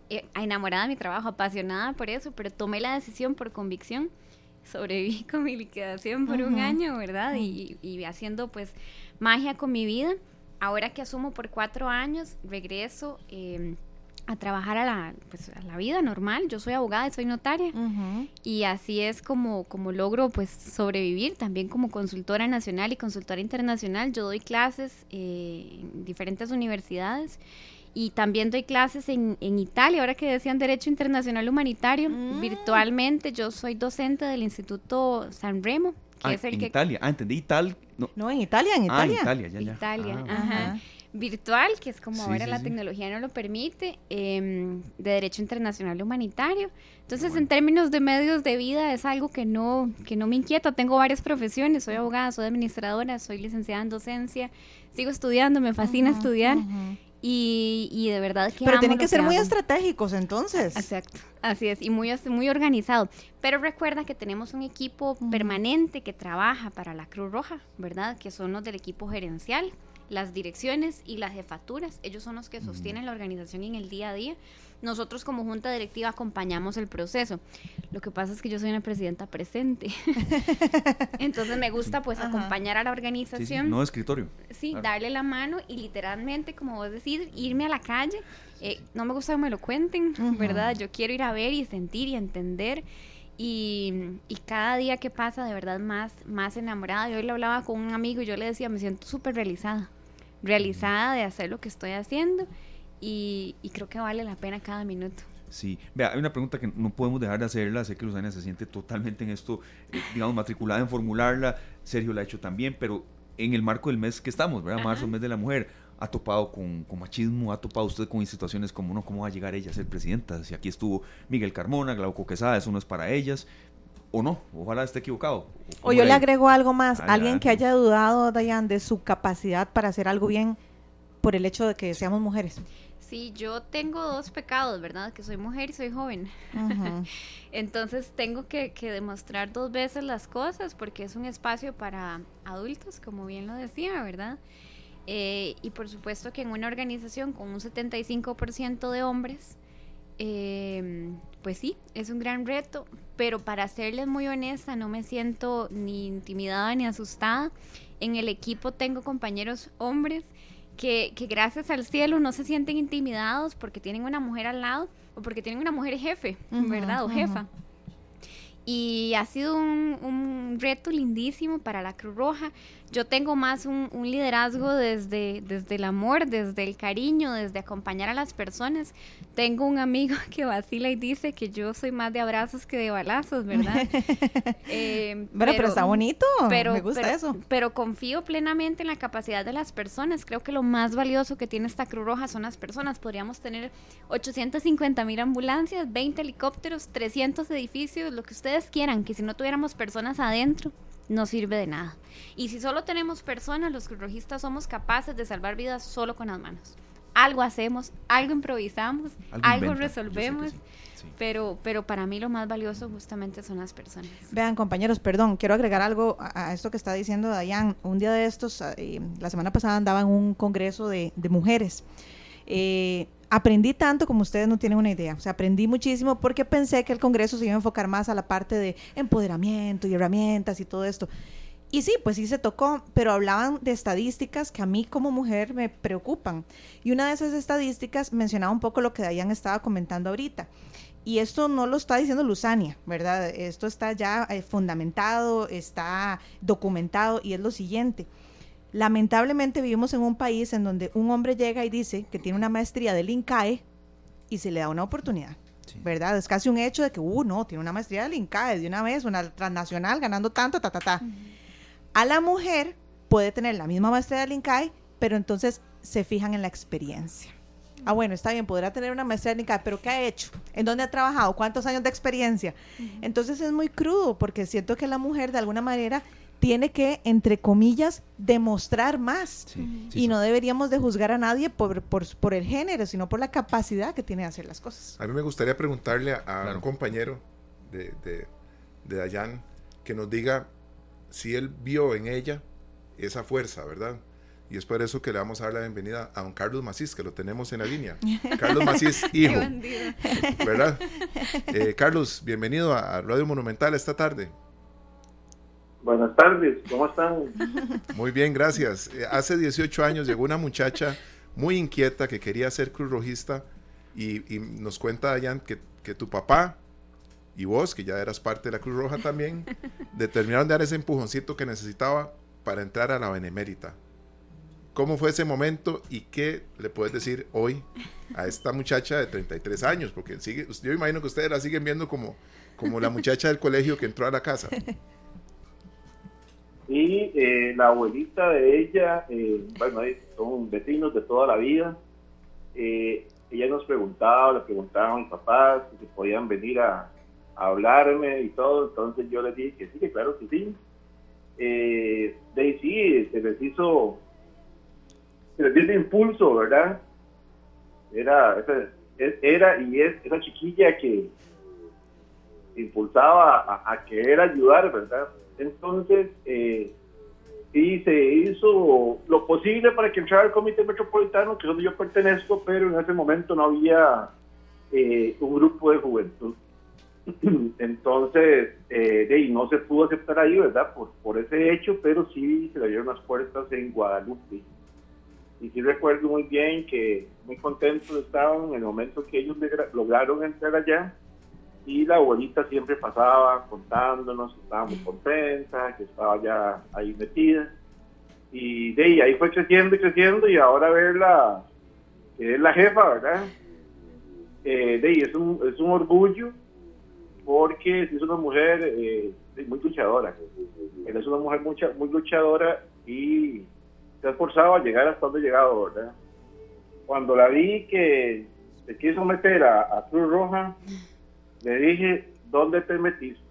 eh, enamorada de mi trabajo, apasionada por eso, pero tomé la decisión por convicción. Sobreviví con mi liquidación por un año, ¿verdad? Y, y, haciendo pues magia con mi vida. Ahora que asumo por cuatro años, regreso. Eh, a trabajar a la, pues, a la vida normal. Yo soy abogada y soy notaria. Y así es como, como logro pues sobrevivir. También como consultora nacional y consultora internacional. Yo doy clases eh, en diferentes universidades. y también doy clases en, en, Italia, ahora que decían Derecho Internacional Humanitario, mm. virtualmente. Yo soy docente del Instituto San Remo, que ah, es el en Italia, ah, entendí, Italia. No. en Italia, en Italia. Ah, Italia, ya, ya. Italia, ah, ajá. Virtual, que es como ahora la tecnología no lo permite, em, de Derecho Internacional Humanitario. Entonces, en términos de medios de vida, es algo que no, que no me inquieta. Tengo varias profesiones, soy abogada, soy administradora, soy licenciada en docencia, sigo estudiando, me fascina estudiar. Y, de verdad que... Pero tienen que ser muy estratégicos entonces. Exacto, así es, y muy, muy organizado. Pero recuerda que tenemos un equipo permanente que trabaja para la Cruz Roja, ¿verdad? Que son los del equipo gerencial, las direcciones y las jefaturas. Ellos son los que sostienen la organización en el día a día. Nosotros como junta directiva acompañamos el proceso. Lo que pasa es que yo soy una presidenta presente. Entonces me gusta pues acompañar a la organización. no escritorio. Sí, darle la mano y literalmente, como vos decís, irme a la calle. Eh, no me gusta que me lo cuenten, ¿verdad? Yo quiero ir a ver y sentir y entender. Y, y, cada día que pasa, de verdad, más, más enamorada. Yo hoy le hablaba con un amigo y yo le decía, me siento súper realizada. Realizada de hacer lo que estoy haciendo y, creo que vale la pena cada minuto. Sí, vea, hay una pregunta que no podemos dejar de hacerla, sé que Luzania se siente totalmente en esto, eh, digamos, matriculada en formularla, Sergio la ha hecho también, pero en el marco del mes que estamos, ¿verdad? Marzo, mes de la mujer, ha topado con, machismo, ha topado usted con situaciones como, no, ¿cómo va a llegar ella a ser presidenta? Si aquí estuvo Miguel Carmona, Glauco Quesada, eso no es para ellas, o no, ojalá esté equivocado. O, yo le agrego algo más, alguien que haya dudado, Dayan, de su capacidad para hacer algo bien por el hecho de que seamos mujeres. Sí, yo tengo dos pecados, ¿verdad? Que soy mujer y soy joven. Entonces tengo que, demostrar dos veces las cosas porque es un espacio para adultos, como bien lo decía, ¿verdad? Eh, y por supuesto que en una organización con un 75% de hombres, eh, pues sí, es un gran reto, pero para serles muy honesta, no me siento ni intimidada ni asustada. En el equipo tengo compañeros hombres que, gracias al cielo no se sienten intimidados porque tienen una mujer al lado o porque tienen una mujer jefe, ¿verdad? O jefa. Y ha sido un, un, reto lindísimo para la Cruz Roja. Yo tengo más un, liderazgo desde, desde el amor, desde el cariño, desde acompañar a las personas. Tengo un amigo que vacila y dice que yo soy más de abrazos que de balazos, ¿verdad? Eh, pero, pero, está bonito, pero, me gusta eso. Pero confío plenamente en la capacidad de las personas. Creo que lo más valioso que tiene esta Cruz Roja son las personas. Podríamos tener 850 mil ambulancias, 20 helicópteros, 300 edificios, lo que ustedes quieran, que si no tuviéramos personas adentro, no sirve de nada. Y si solo tenemos personas, los cruzrojistas somos capaces de salvar vidas solo con las manos. Algo hacemos, algo improvisamos, algo, resolvemos. Pero, pero para mí lo más valioso justamente son las personas. Vean, compañeros, perdón, quiero agregar algo a, esto que está diciendo Dayan. Un día de estos, eh, la semana pasada andaba en un congreso de, de mujeres. Eh, aprendí tanto como ustedes no tienen una idea. O sea, aprendí muchísimo porque pensé que el Congreso se iba a enfocar más a la parte de empoderamiento y herramientas y todo esto. Y sí, pues sí se tocó, pero hablaban de estadísticas que a mí como mujer me preocupan. Y una de esas estadísticas mencionaba un poco lo que Dayan estaba comentando ahorita. Y esto no lo está diciendo Luzania, ¿verdad? Esto está ya eh, fundamentado, está documentado y es lo siguiente. Lamentablemente vivimos en un país en donde un hombre llega y dice que tiene una maestría del INCAE y se le da una oportunidad. ¿Verdad? Es casi un hecho de que, uh, no, tiene una maestría del INCAE de una vez, una transnacional, ganando tanto, ta, ta, ta. A la mujer puede tener la misma maestría del INCAE, pero entonces se fijan en la experiencia. Ah, bueno, está bien, podrá tener una maestría del INCAE, pero ¿qué ha hecho? ¿En dónde ha trabajado? ¿Cuántos años de experiencia? Entonces es muy crudo porque siento que la mujer de alguna manera tiene que, entre comillas, demostrar más. y no deberíamos de juzgar a nadie por, por, el género, sino por la capacidad que tiene de hacer las cosas. A mí me gustaría preguntarle a, un compañero de, de, de Dayan que nos diga si él vio en ella esa fuerza, ¿verdad? Y es por eso que le vamos a dar la bienvenida a don Carlos Macís, que lo tenemos en la línea. Carlos Macís, hijo. ¿Verdad? Eh, Carlos, bienvenido a Radio Monumental esta tarde. Buenas tardes, ¿cómo están? Muy bien, gracias. Eh, hace 18 años llegó una muchacha muy inquieta que quería ser cruz rojista y, nos cuenta, Dayan, que, tu papá y vos, que ya eras parte de la Cruz Roja también, determinaron de dar ese empujoncito que necesitaba para entrar a la Benemérita. ¿Cómo fue ese momento y qué le puedes decir hoy a esta muchacha de 33 años? Porque sigue, yo imagino que ustedes la siguen viendo como, como la muchacha del colegio que entró a la casa. Y eh, la abuelita de ella, eh, bueno, son vecinos de toda la vida. Eh, ella nos preguntaba, le preguntaba a mis papás si podían venir a, hablarme y todo. Entonces yo les dije que sí, que claro que sí. Eh, de sí, se les hizo, se les dio impulso, ¿verdad? Era, era y es esa chiquilla que impulsaba a querer ayudar, ¿verdad? Entonces, eh, se hizo lo posible para que entrara el Comité Metropolitano, que es donde yo pertenezco, pero en ese momento no había eh, un grupo de juventud. Entonces, eh, no se pudo aceptar ahí, ¿verdad? Por, por ese hecho, pero sí se le dieron las puertas en Guadalupe. Y sí recuerdo muy bien que muy contentos estaban en el momento que ellos lograron entrar allá y la abuelita siempre pasaba contándonos que estaba muy contenta, que estaba ya ahí metida. Y de ahí, fue creciendo y creciendo y ahora verla, que es la jefa, ¿verdad? Eh, de ahí es un, es un orgullo porque es una mujer eh, muy luchadora. es una mujer mucha, muy luchadora y se ha esforzado a llegar hasta donde ha llegado, ¿verdad? Cuando la vi que se quiso meter a Cruz Roja, le dije, ¿dónde te metiste?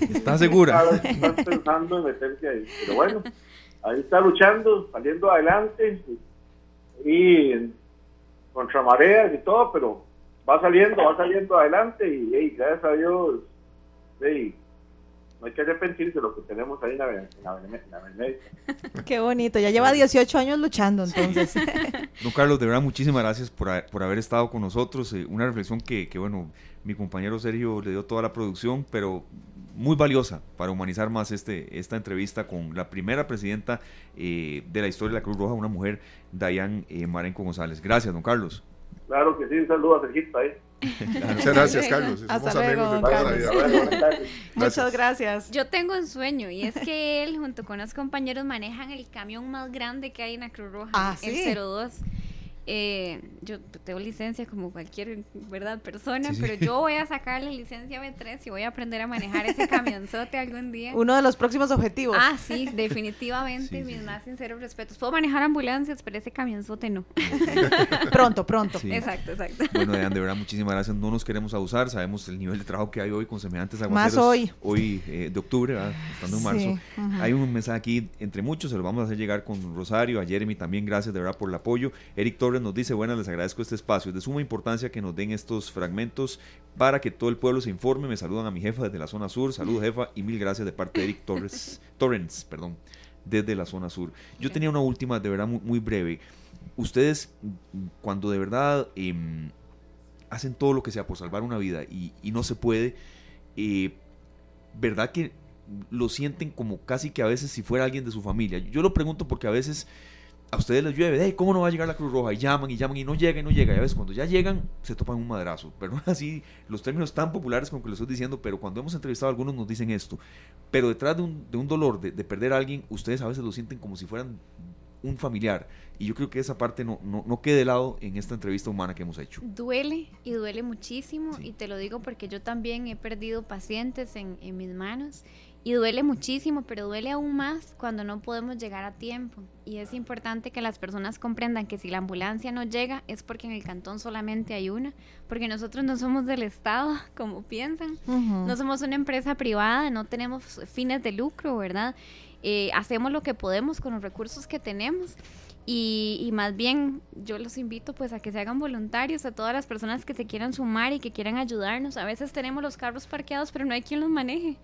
¿Estás segura? Estás pensando en meterse ahí. Pero bueno, ahí está luchando, saliendo adelante y contra mareas y todo, pero va saliendo, va saliendo adelante y gracias a Dios, no hay que arrepentirse de lo que tenemos ahí en la, en Qué bonito, ya lleva 18 años luchando entonces. Don Carlos, de verdad muchísimas gracias por, por haber estado con nosotros. Eh, una reflexión que, que, bueno, mi compañero Sergio le dio toda la producción, pero muy valiosa para humanizar más este, esta entrevista con la primera presidenta eh, de la historia de la Cruz Roja, una mujer, Dayan eh, Marenco González. Gracias, don Carlos. Claro que sí, un saludo a Sergito ahí. Muchas gracias, Carlos. Hasta luego, de toda la vida. Muchas gracias. Yo tengo un sueño y es que él junto con los compañeros manejan el camión más grande que hay en la Cruz Roja, ah, el 02 eh, yo tengo licencia como cualquier verdad persona, pero yo voy a sacar la licencia B3 y voy a aprender a manejar ese camionzote algún día. Uno de los próximos objetivos. Ah, sí, definitivamente, mis más sinceros respetos. Puedo manejar ambulancias, pero ese camionzote no. pronto, pronto. Exacto, exacto. Bueno, de verdad, muchísimas gracias. No nos queremos abusar, sabemos el nivel de trabajo que hay hoy con semejantes aguaceros. Más hoy. Hoy eh, de octubre, estando en marzo. Hay un mensaje aquí entre muchos, se lo vamos a hacer llegar con Rosario, a Jeremy también, gracias de verdad por el apoyo. Eric Torres nos dice, buenas, les agradezco este espacio. Es de suma importancia que nos den estos fragmentos para que todo el pueblo se informe. Me saludan a mi jefa desde la zona sur. Saludos, jefa, y mil gracias de parte de Eric Torres, Torrens, perdón, desde la zona sur. Yo tenía una última, de verdad, muy, breve. Ustedes, cuando de verdad em, hacen todo lo que sea por salvar una vida y, no se puede, eh, ¿verdad que lo sienten como casi que a veces si fuera alguien de su familia? Yo lo pregunto porque a veces a ustedes les llueve, ¿cómo no va a llegar la Cruz Roja? Y llaman y llaman y no llega y no llega. Y a veces cuando ya llegan, se topan un madrazo. Pero no así los términos tan populares como que les estoy diciendo, pero cuando hemos entrevistado a algunos nos dicen esto. Pero detrás de un, de un dolor, de, perder a alguien, ustedes a veces lo sienten como si fueran un familiar. Y yo creo que esa parte no, no, no quede de lado en esta entrevista humana que hemos hecho. Duele y duele muchísimo. Y te lo digo porque yo también he perdido pacientes en, en mis manos y duele muchísimo, pero duele aún más cuando no podemos llegar a tiempo. Y es importante que las personas comprendan que si la ambulancia no llega es porque en el cantón solamente hay una, porque nosotros no somos del Estado, como piensan, no somos una empresa privada, no tenemos fines de lucro, ¿verdad? Eh, hacemos lo que podemos con los recursos que tenemos. Y, y, más bien yo los invito pues a que se hagan voluntarios, a todas las personas que se quieran sumar y que quieran ayudarnos. A veces tenemos los carros parqueados, pero no hay quien los maneje.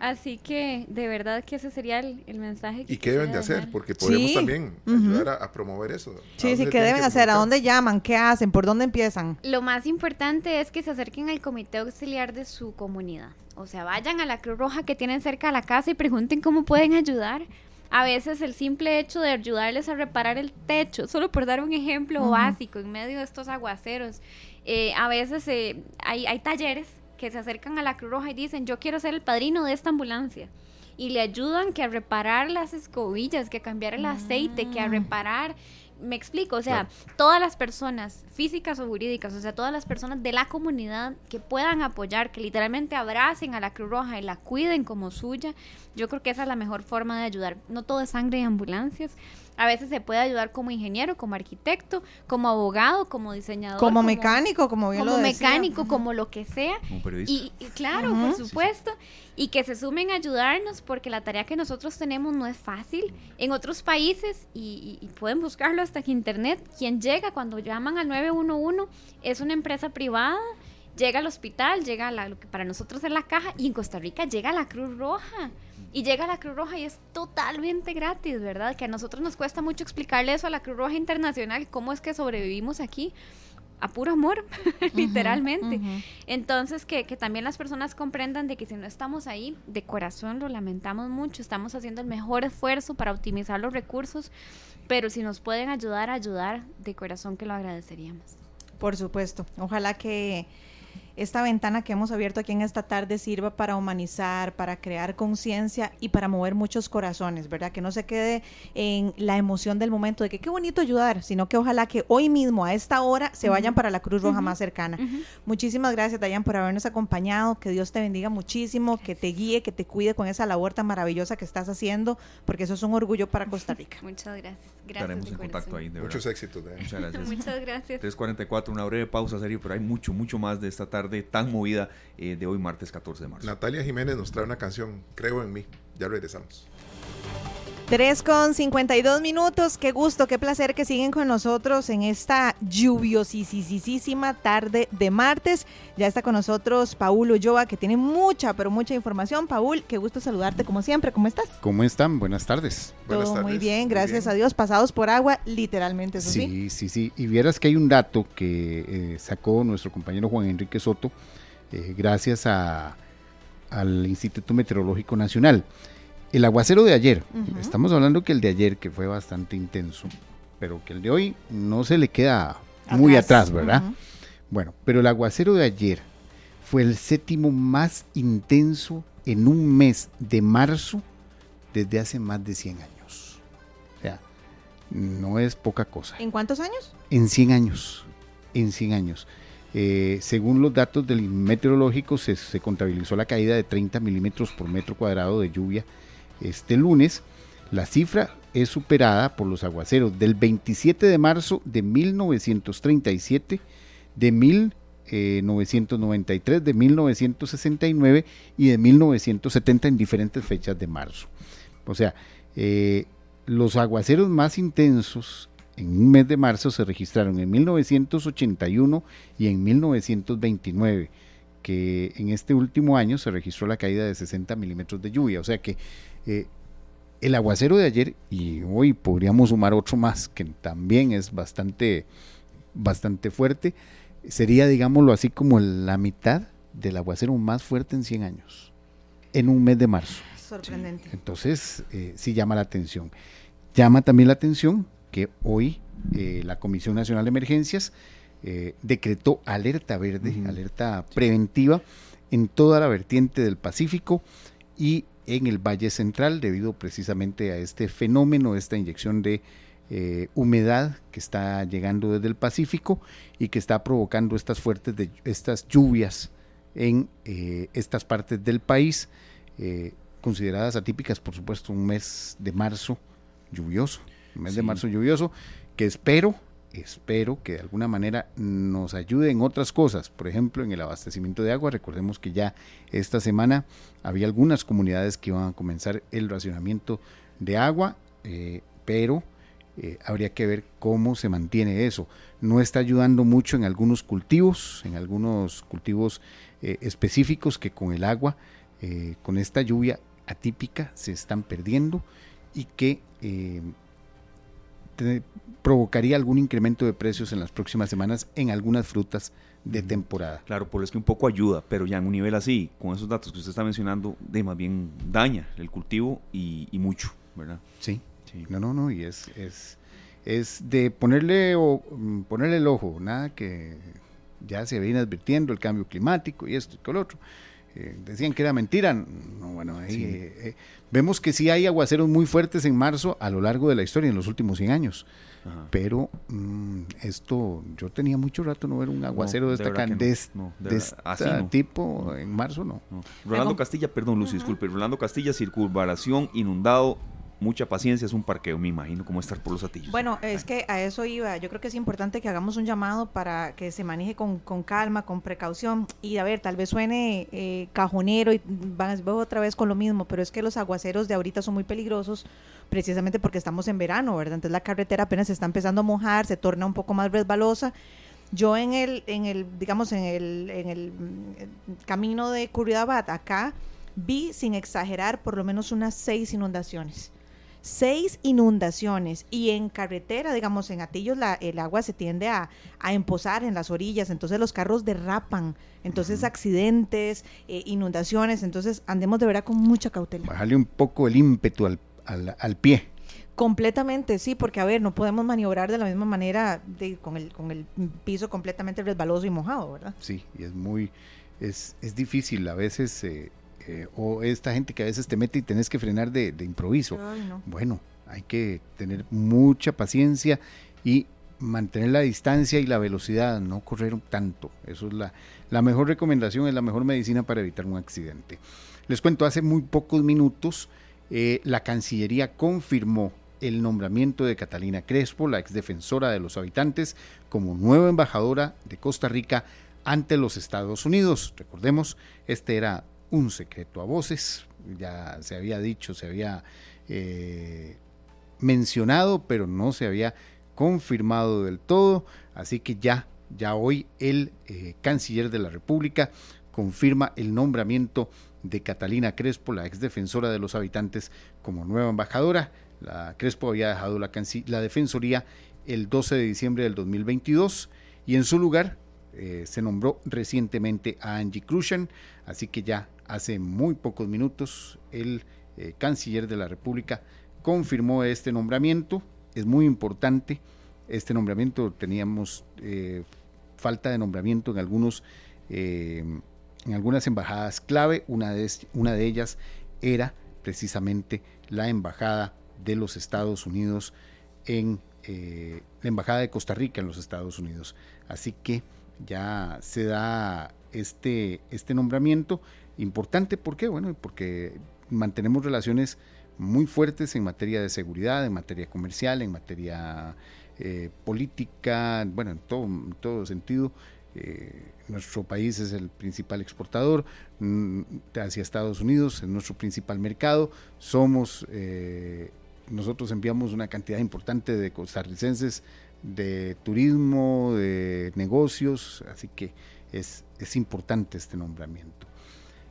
Así que de verdad que ese sería el, mensaje. Que ¿Y qué deben de hacer? Porque podemos también ayudar a, promover eso. Sí, sí, ¿qué deben hacer? ¿A dónde llaman? ¿Qué hacen? ¿Por dónde empiezan? Lo más importante es que se acerquen al comité auxiliar de su comunidad. O sea, vayan a la Cruz Roja que tienen cerca de la casa y pregunten cómo pueden ayudar. A veces el simple hecho de ayudarles a reparar el techo, solo por dar un ejemplo básico en medio de estos aguaceros. Eh, a veces eh, hay, hay talleres que se acercan a la Cruz Roja y dicen, yo quiero ser el padrino de esta ambulancia. y le ayudan que a reparar las escobillas, que a cambiar el aceite, que a mm. reparar me explico, o sea, todas las personas físicas o jurídicas, o sea, todas las personas de la comunidad que puedan apoyar, que literalmente abracen a la Cruz Roja y la cuiden como suya, yo creo que esa es la mejor forma de ayudar. No todo es sangre y ambulancias, a veces se puede ayudar como ingeniero, como arquitecto, como abogado, como diseñador. Como, mecánico, como bien como mecánico, como lo que sea. Y, claro, por supuesto. Y que se sumen a ayudarnos porque la tarea que nosotros tenemos no es fácil. En otros países, y, pueden buscarlo hasta que internet, quien llega cuando llaman al 911 es una empresa privada llega al hospital, llega a lo que para nosotros es la caja y en Costa Rica llega la Cruz Roja y llega la Cruz Roja y es totalmente gratis, ¿verdad? Que a nosotros nos cuesta mucho explicarle eso a la Cruz Roja Internacional, cómo es que sobrevivimos aquí a puro amor, literalmente. Entonces, que, que, también las personas comprendan de que si no estamos ahí, de corazón lo lamentamos mucho, estamos haciendo el mejor esfuerzo para optimizar los recursos, pero si nos pueden ayudar a ayudar, de corazón que lo agradeceríamos. Por supuesto, ojalá que esta ventana que hemos abierto aquí en esta tarde sirva para humanizar, para crear conciencia y para mover muchos corazones, ¿verdad? Que no se quede en la emoción del momento de que qué bonito ayudar, sino que ojalá que hoy mismo, a esta hora, se vayan para la Cruz Roja más cercana. Muchísimas gracias, Dayan, por habernos acompañado. Que Dios te bendiga muchísimo, que te guíe, que te cuide con esa labor tan maravillosa que estás haciendo, porque eso es un orgullo para Costa Rica. Muchas gracias. Estaremos en contacto ahí, de Muchos éxitos. Muchas gracias. Muchas gracias. 3.44, una breve pausa, serio, pero hay mucho, mucho más de esta tarde tan movida eh, de hoy, martes 14 de marzo. Natalia Jiménez nos trae una canción, Creo en mí. Ya regresamos. 3 con 52 minutos. Qué gusto, qué placer que siguen con nosotros en esta lluviosísima tarde de martes. Ya está con nosotros Paul Ulloa, que tiene mucha, pero mucha información. Paul, qué gusto saludarte como siempre. ¿Cómo estás? ¿Cómo están? Buenas tardes. Todo muy bien, gracias a Dios. Pasados por agua, literalmente, eso sí. Sí, sí, sí. Y vieras que hay un dato que eh, sacó nuestro compañero Juan Enrique Soto, eh, gracias a, al Instituto Meteorológico Nacional. El aguacero de ayer, estamos hablando que el de ayer, que fue bastante intenso, pero que el de hoy no se le queda muy atrás, ¿verdad? Bueno, pero el aguacero de ayer fue el séptimo más intenso en un mes de marzo desde hace más de 100 años. O sea, no es poca cosa. ¿En cuántos años? En 100 años. En 100 años. Eh, según los datos del meteorológico, se, se, contabilizó la caída de 30 milímetros por metro cuadrado de lluvia este lunes, la cifra es superada por los aguaceros del 27 de marzo de 1937, de 1993, de 1969 y de 1970 en diferentes fechas de marzo. O sea, eh, los aguaceros más intensos en un mes de marzo se registraron en 1981 y en 1929, que en este último año se registró la caída de 60 milímetros de lluvia. O sea que eh, el aguacero de ayer, y hoy podríamos sumar otro más, que también es bastante, bastante fuerte, sería, digámoslo así, como la mitad del aguacero más fuerte en 100 años, en un mes de marzo. Sorprendente. Entonces, eh, sí llama la atención. Llama también la atención que hoy eh, la Comisión Nacional de Emergencias decretó alerta verde, alerta preventiva en toda la vertiente del Pacífico y en el Valle Central debido precisamente a este fenómeno, esta inyección de eh, humedad que está llegando desde el Pacífico y que está provocando estas fuertes de, estas lluvias en eh, estas partes del país, eh, consideradas atípicas, por supuesto, un mes de marzo lluvioso, un mes de marzo lluvioso, que espero espero que de alguna manera nos ayude en otras cosas, por ejemplo en el abastecimiento de agua. Recordemos que ya esta semana había algunas comunidades que iban a comenzar el racionamiento de agua, eh, pero eh, habría que ver cómo se mantiene eso. No está ayudando mucho en algunos cultivos, en algunos cultivos eh, específicos que con el agua, con esta lluvia atípica, se están perdiendo y que provocaría algún incremento de precios en las próximas semanas en algunas frutas de temporada. Claro, por es que un poco ayuda, pero ya en un nivel así, con esos datos que usted está mencionando, de más bien daña el cultivo y, mucho, ¿verdad? Sí, sí. No, no, no, y es, es, es de ponerle, o, mm, ponerle el ojo, nada que ya se viene advirtiendo el cambio climático y esto y lo otro. decían que era mentira. No, bueno, ahí vemos que sí hay aguaceros muy fuertes en marzo a lo largo de la historia, en los últimos 100 años. Pero mm, esto, yo tenía mucho rato no ver un aguacero de, esta, de, tipo en marzo, no. Rolando Castilla, perdón, Lucy, disculpe. Rolando Castilla, circunvalación, inundado, mucha paciencia, es un parqueo, me imagino, como estar por los atillos. Bueno, es que a eso iba. Yo creo que es importante que hagamos un llamado para que se maneje con, calma, con precaución. Y a ver, tal vez suene eh, cajonero y van a otra vez con lo mismo, pero es que los aguaceros de ahorita son muy peligrosos precisamente porque estamos en verano, ¿verdad? Entonces la carretera apenas se está empezando a mojar, se torna un poco más resbalosa. Yo en el, en el digamos, en el, en el mm, camino de Curridabat, acá, vi, sin exagerar, por lo menos unas seis inundaciones seis inundaciones y en carretera, digamos, en Atillos la, el agua se tiende a, a, empozar en las orillas, entonces los carros derrapan, entonces accidentes, eh, inundaciones, entonces andemos de verdad con mucha cautela. Bajarle un poco el ímpetu al, al, pie. Completamente, sí, porque a ver, no podemos maniobrar de la misma manera de, con, el, con el piso completamente resbaloso y mojado, ¿verdad? Sí, y es muy, es, es difícil a veces, eh, eh, o esta gente que a veces te mete y tenés que frenar de, improviso. Bueno, hay que tener mucha paciencia y mantener la distancia y la velocidad, no correr tanto. Eso es la, la mejor recomendación, es la mejor medicina para evitar un accidente. Les cuento, hace muy pocos minutos eh, la Cancillería confirmó el nombramiento de Catalina Crespo, la exdefensora de los habitantes, como nueva embajadora de Costa Rica ante los Estados Unidos. Recordemos, este era un secreto a voces, ya se había dicho, se había eh, mencionado, pero no se había confirmado del todo, así que ya, ya hoy el eh, canciller de la República confirma el nombramiento de Catalina Crespo, la ex defensora de los habitantes, como nueva embajadora. La Crespo había dejado la, la defensoría el 12 de diciembre del 2022 y en su lugar eh, se nombró recientemente a Angie Krushan, así que ya hace muy pocos minutos el eh, canciller de la República confirmó este nombramiento. Es muy importante este nombramiento. Teníamos eh, falta de nombramiento en algunos en algunas embajadas clave. Una de, ellas era precisamente la embajada de los Estados Unidos en eh, la embajada de Costa Rica en los Estados Unidos. Así que ya se da este, este nombramiento importante. ¿Por qué? Bueno, porque mantenemos relaciones muy fuertes en materia de seguridad, en materia comercial, en materia eh, política, bueno, en todo, en todo sentido. Eh, nuestro país es el principal exportador mm, hacia Estados Unidos, es nuestro principal mercado. Somos, eh, nosotros enviamos una cantidad importante de costarricenses de turismo, de negocios, así que es, es importante este nombramiento.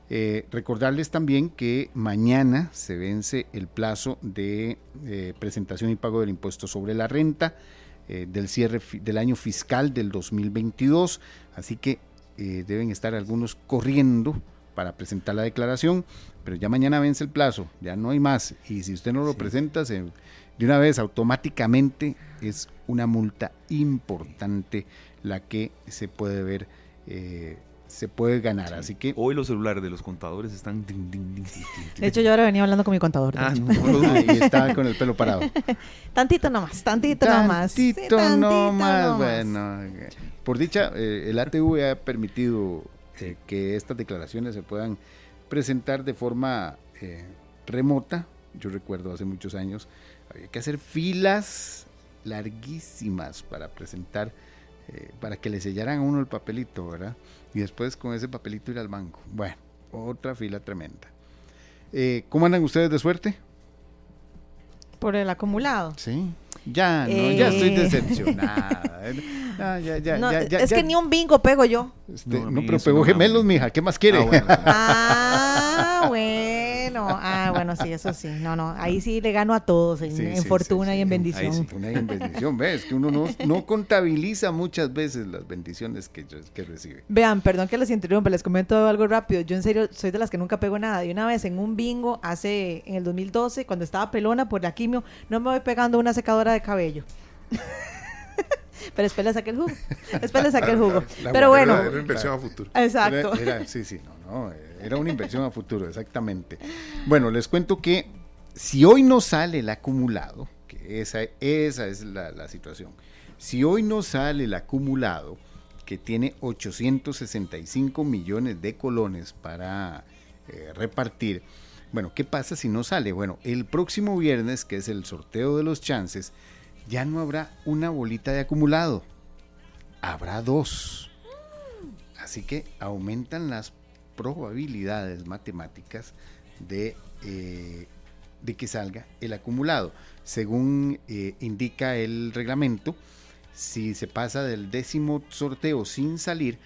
Eh, recordarles también que mañana se vence el plazo de presentación y pago del impuesto sobre la renta. Eh, del cierre del año fiscal del 2022, así que eh, deben estar algunos corriendo para presentar la declaración, pero ya mañana vence el plazo, ya no hay más, y si usted no lo presenta, de una vez automáticamente es una multa importante la que se puede ver eh, se puede ganar. Así que hoy los celulares de los contadores están. de hecho, yo ahora venía hablando con mi contador. Ah, no, y estaba con el pelo parado. tantito nomás, tantito, nomás. Tantito nomás. Bueno, por dicha, eh, el ATV ha permitido eh, que estas declaraciones se puedan presentar de forma eh, remota. Yo recuerdo hace muchos años había que hacer filas larguísimas para presentar, para que le sellaran a uno el papelito, ¿verdad? y después con ese papelito ir al banco. Bueno, otra fila tremenda. Eh, ¿Cómo andan ustedes de suerte? Por el acumulado. Sí. Ya, no, ya estoy eh. decepcionada. es que ni un bingo pego yo. Este, no, pero pegó gemelos, mija. ¿Qué más quiere? Ah, bueno. Ah, bueno. Sí, eso sí. No, no. Ahí sí le gano a todos en, fortuna y en bendición. En fortuna y en bendición. Ves que uno no, contabiliza muchas veces las bendiciones que, que recibe. Vean, perdón que les interrumpa, les comento algo rápido. Yo en serio soy de las que nunca pego nada. Y una vez en un bingo, hace en el 2012, cuando estaba pelona por la quimio, no me voy pegando una secadora de cabello. Pero después le saqué el jugo. Después le saqué el jugo. Pero bueno. Era inversión a futuro. Exacto. sí, sí, no, no. Eh, era una inversión a futuro, exactamente. Bueno, les cuento que si hoy no sale el acumulado, que esa, esa es la, situación, si hoy no sale el acumulado, que tiene 865 millones de colones para eh, repartir, bueno, ¿qué pasa si no sale? Bueno, el próximo viernes, que es el sorteo de los chances, ya no habrá una bolita de acumulado, habrá dos. Así que aumentan las probabilidades matemáticas de, eh, de que salga el acumulado. Según eh, indica el reglamento, si se pasa del décimo sorteo sin salir,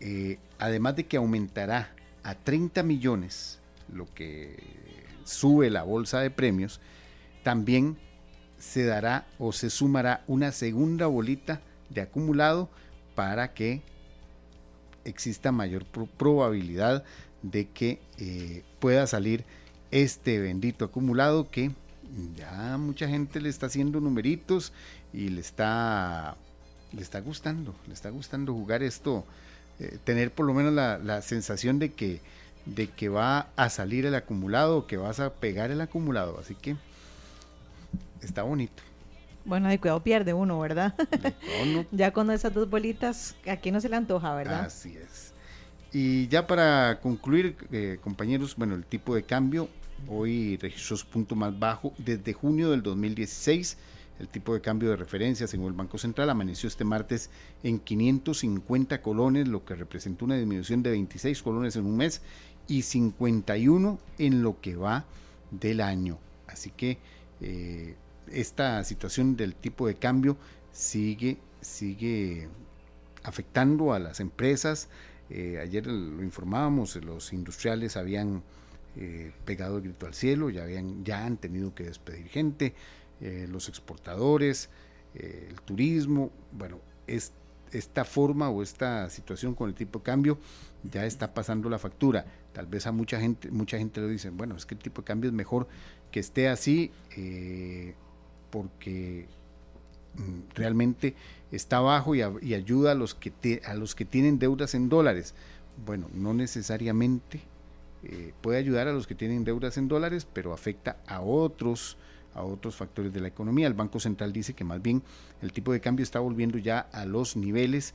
eh, además de que aumentará a 30 millones lo que sube la bolsa de premios, también se dará o se sumará una segunda bolita de acumulado para que exista mayor probabilidad de que eh, pueda salir este bendito acumulado que ya mucha gente le está haciendo numeritos y le está le está gustando, le está gustando jugar esto, eh, tener por lo menos la, la, sensación de que, de que va a salir el acumulado, que vas a pegar el acumulado. Así que está bonito. Bueno, de cuidado pierde uno, ¿verdad? ya con esas dos bolitas, aquí no se le antoja, ¿verdad? Así es. Y ya para concluir, eh, compañeros, bueno, el tipo de cambio hoy registró su punto más bajo desde junio del 2016. El tipo de cambio de referencia, según el Banco Central, amaneció este martes en 550 colones, lo que representó una disminución de 26 colones en un mes y 51 en lo que va del año. Así que eh, esta situación del tipo de cambio sigue, sigue afectando a las empresas. Eh, ayer lo informábamos, los industriales habían eh, pegado el grito al cielo, ya, habían, ya han tenido que despedir gente, eh, los exportadores, el turismo, bueno, es, esta forma o esta situación con el tipo de cambio ya está pasando la factura. Tal vez a mucha gente, mucha gente lo dice, bueno, es que el tipo de cambio es mejor que esté así, porque mm, realmente está bajo y, ayuda a los, que a los que tienen deudas en dólares. Bueno, no necesariamente eh, puede ayudar a los que tienen deudas en dólares, pero afecta a otros a otros factores de la economía. El Banco Central dice que más bien el tipo de cambio está volviendo ya a los niveles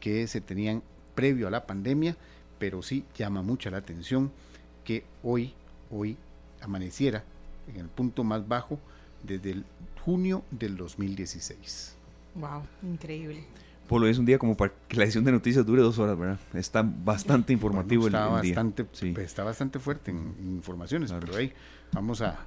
que se tenían previo a la pandemia, pero sí llama mucha la atención que hoy, hoy amaneciera en el punto más bajo desde el junio del 2016. Wow, increíble. Polo, es un día como para que la edición de noticias dure dos horas, ¿verdad? Está bastante informativo está el, bastante, Está bastante fuerte en, informaciones, pero ahí vamos a,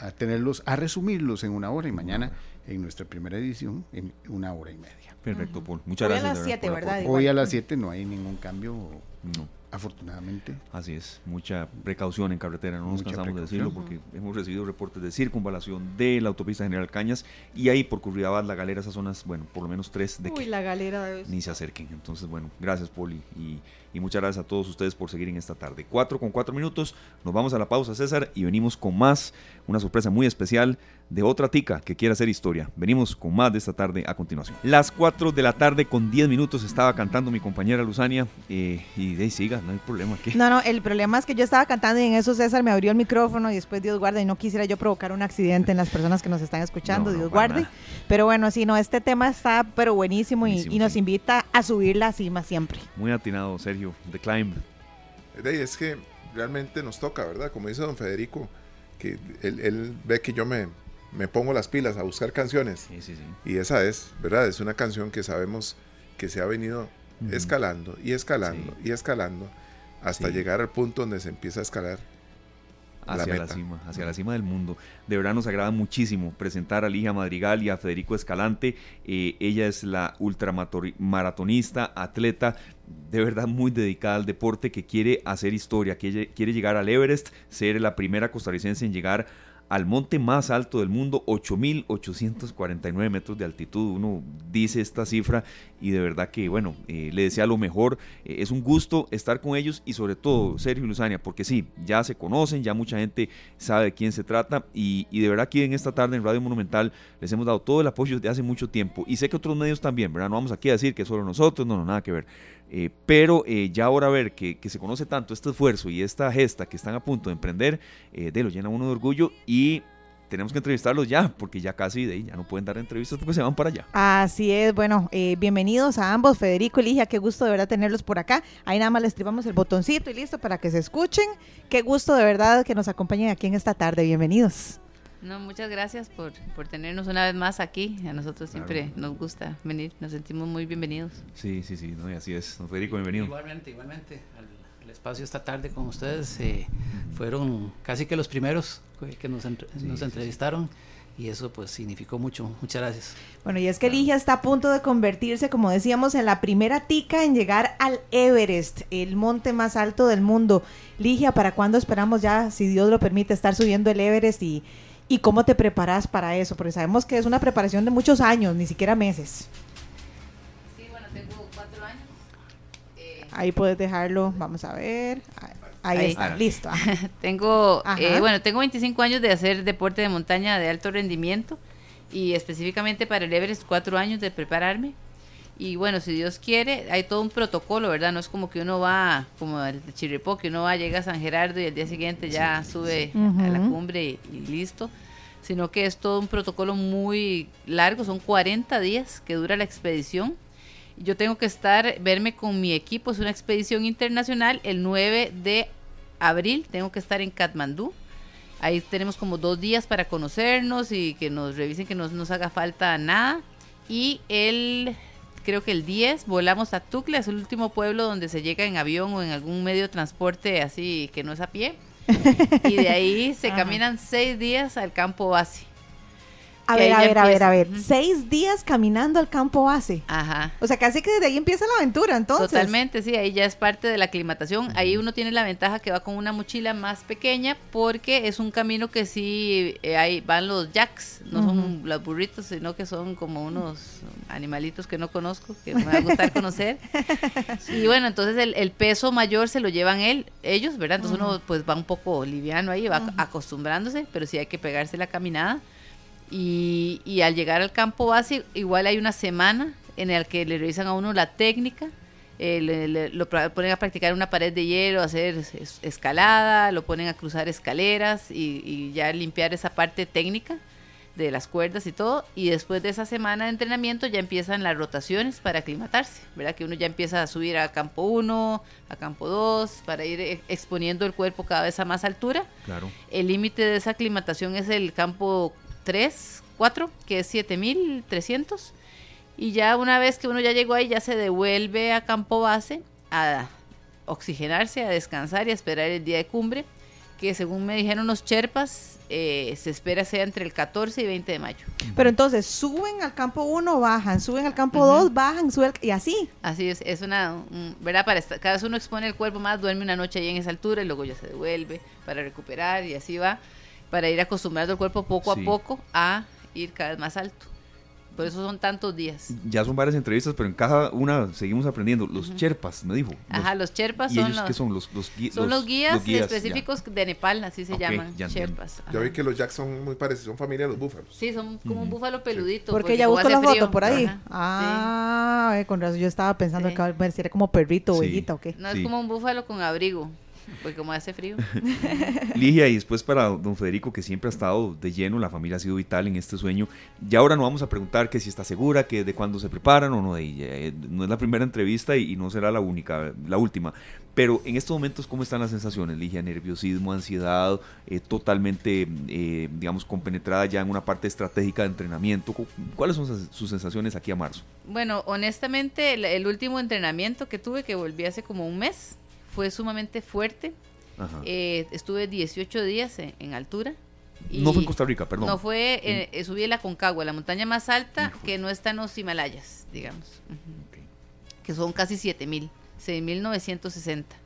a tenerlos, a resumirlos en una hora y mañana en nuestra primera edición en una hora y media. Perfecto, Paul. Muchas gracias. Hoy a las 7, ¿verdad? Hoy a las 7 no hay ningún cambio. No afortunadamente. Así es, mucha precaución en carretera, no nos cansamos de decirlo porque hemos recibido reportes de circunvalación de la autopista General Cañas y ahí por Curridabat, la galera, esas zonas, bueno, por lo menos tres de Uy, la galera ni se acerquen. Entonces, bueno, gracias Poli y, y, muchas gracias a todos ustedes por seguir en esta tarde. Cuatro con cuatro minutos, nos vamos a la pausa César y venimos con más, una sorpresa muy especial de otra tica que quiere hacer historia. Venimos con más de esta tarde a continuación. Las 4 de la tarde con 10 minutos estaba cantando mi compañera Luzania eh, y de ahí siga, no hay problema. aquí. No, no, el problema es que yo estaba cantando y en eso César me abrió el micrófono y después Dios guarde y no quisiera yo provocar un accidente en las personas que nos están escuchando, Dios guarde. Pero bueno, sí, no, este tema está pero buenísimo, y, nos invita a subir la cima siempre. Muy atinado, Sergio, The Climb. Es que realmente nos toca, ¿verdad? Como dice don Federico, que él ve que yo me, me pongo las pilas a buscar canciones. Y esa es, ¿verdad? Es una canción que sabemos que se ha venido escalando y escalando y escalando hasta llegar al punto donde se empieza a escalar. Hacia la, cima, hacia la cima del mundo. De verdad nos agrada muchísimo presentar a Ligia Madrigal y a Federico Escalante. Eh, ella es la ultramaratonista, atleta, de verdad muy dedicada al deporte, que quiere hacer historia, que quiere llegar al Everest, ser la primera costarricense en llegar al monte más alto del mundo, 8.849 metros de altitud. Uno dice esta cifra y de verdad que, bueno, eh, le desea lo mejor. Eh, es un gusto estar con ellos y sobre todo, Sergio y Luzania, porque sí, ya se conocen, ya mucha gente sabe de quién se trata y, de verdad que en esta tarde en Radio Monumental les hemos dado todo el apoyo desde hace mucho tiempo y sé que otros medios también, ¿verdad? No vamos aquí a decir que solo nosotros, no, no, nada que ver. Eh, pero ya ahora ver que, se conoce tanto este esfuerzo y esta gesta que están a punto de emprender, de lo llena uno de orgullo y tenemos que entrevistarlos ya, porque ya casi de ahí ya no pueden dar entrevistas porque se van para allá. Así es, bueno, eh, bienvenidos a ambos, Federico y Ligia, qué gusto de verdad tenerlos por acá. Ahí nada más les tribamos el botoncito y listo para que se escuchen. Qué gusto de verdad que nos acompañen aquí en esta tarde, bienvenidos. No, muchas gracias por, por tenernos una vez más aquí. A nosotros siempre nos gusta venir, nos sentimos muy bienvenidos. Sí, sí, sí, no, así es. Don Federico, bienvenido. Igualmente, igualmente. el espacio esta tarde con ustedes eh, fueron casi que los primeros que nos, nos entrevistaron y eso pues significó mucho. Muchas gracias. Bueno, y es que Ligia está a punto de convertirse, como decíamos, en la primera tica en llegar al Everest, el monte más alto del mundo. Ligia, ¿para cuándo esperamos ya, si Dios lo permite, estar subiendo el Everest y, y cómo te preparas para eso? Porque sabemos que es una preparación de muchos años, ni siquiera meses. Sí, bueno, tengo cuatro años. Eh, Ahí puedes dejarlo, vamos a ver. Ahí, está, listo. tengo, eh, bueno, tengo 25 años de hacer deporte de montaña de alto rendimiento y específicamente para el Everest cuatro años de prepararme. Y bueno, si Dios quiere, hay todo un protocolo, ¿verdad? No es como que uno va, como el Chirripó, que uno va, llega a San Gerardo y el día siguiente ya sube a la cumbre y, listo. Sino que es todo un protocolo muy largo, son 40 días que dura la expedición yo tengo que estar, verme con mi equipo, es una expedición internacional, el 9 de abril tengo que estar en Katmandú. Ahí tenemos como dos días para conocernos y que nos revisen que no nos haga falta nada. Y el, creo que el 10 volamos a Tukla, es el último pueblo donde se llega en avión o en algún medio de transporte así que no es a pie. y de ahí se caminan seis días al campo base. A ver, a ver, a ver, a ver. Seis días caminando al campo base. Ajá. O sea, casi que desde ahí empieza la aventura, entonces. Totalmente, sí, ahí ya es parte de la aclimatación. Ahí uno tiene la ventaja que va con una mochila más pequeña porque es un camino que sí, eh, ahí van los jacks, no son los burritos, sino que son como unos animalitos que no conozco, que me va a gustar conocer. Y bueno, entonces el, peso mayor se lo llevan él, ellos, ¿verdad? Entonces uno pues va un poco liviano ahí, va acostumbrándose, pero sí hay que pegarse la caminada. Y, al llegar al campo base, igual hay una semana en la que le revisan a uno la técnica, eh, lo ponen a practicar una pared de hielo, hacer escalada, lo ponen a cruzar escaleras y, ya limpiar esa parte técnica de las cuerdas y todo. Y después de esa semana de entrenamiento ya empiezan las rotaciones para aclimatarse, ¿verdad? Que uno ya empieza a subir a campo 1, a campo 2, para ir eh, exponiendo el cuerpo cada vez a más altura. Claro. El límite de esa aclimatación es el campo 3, 4, que es 7300. Y ya una vez que uno ya llegó ahí, ya se devuelve a campo base a oxigenarse, a descansar y a esperar el día de cumbre, que según me dijeron los cherpas, eh, se espera sea entre el 14 y 20 de mayo. Pero entonces, suben al campo 1, bajan, suben al campo 2, bajan, suben, y así. Así es, es una, ¿verdad? Para cada vez uno expone el cuerpo más, duerme una noche ahí en esa altura y luego ya se devuelve para recuperar y así va para ir acostumbrando el cuerpo poco a poco a ir cada vez más alto. Por eso son tantos días. Ya son varias entrevistas, pero en cada una seguimos aprendiendo. Los cherpas, me dijo. Ajá, los cherpas son, los, qué son los, los, son los, guías, específicos de Nepal, así se llaman, cherpas. Yo vi que los jacks son muy parecidos, son familia de los búfalos. Sí, son como un búfalo peludito. Porque, ya buscó la foto por ahí. ah, con razón yo estaba pensando que era como perrito o o qué. No, es como un búfalo con abrigo. Pues como hace frío. Ligia, y después para don Federico, que siempre ha estado de lleno, la familia ha sido vital en este sueño. Y ahora no vamos a preguntar que si está segura, que de cuándo se preparan o no. De, eh, no es la primera entrevista y, no será la única, la última. Pero en estos momentos, ¿cómo están las sensaciones, Ligia? Nerviosismo, ansiedad, eh, totalmente, eh, digamos, compenetrada ya en una parte estratégica de entrenamiento. ¿Cuáles son sus sensaciones aquí a marzo? Bueno, honestamente, el último entrenamiento que tuve, que volví hace como un mes, fue sumamente fuerte. Eh, estuve 18 días en, altura. no fue en Costa Rica, perdón. No fue, eh, subí la Concagua, la montaña más alta que no está en los Himalayas, digamos. Que son casi 7000, 6960.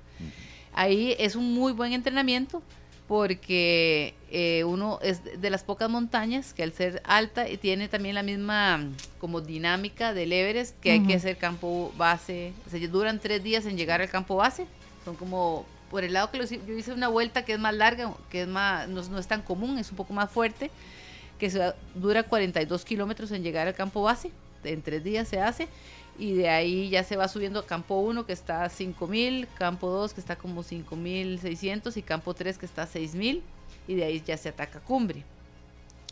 Ahí es un muy buen entrenamiento porque eh, uno es de las pocas montañas que al ser alta tiene también la misma como dinámica del Everest, que hay que hacer campo base, o sea, duran tres días en llegar al campo base, son como por el lado que yo hice una vuelta que es más larga, que es más, no, no es tan común, es un poco más fuerte, que se, dura 42 kilómetros en llegar al campo base, en tres días se hace, y de ahí ya se va subiendo a campo 1 que está a 5000, campo 2 que está como 5600 y campo 3 que está a 6000 y de ahí ya se ataca cumbre.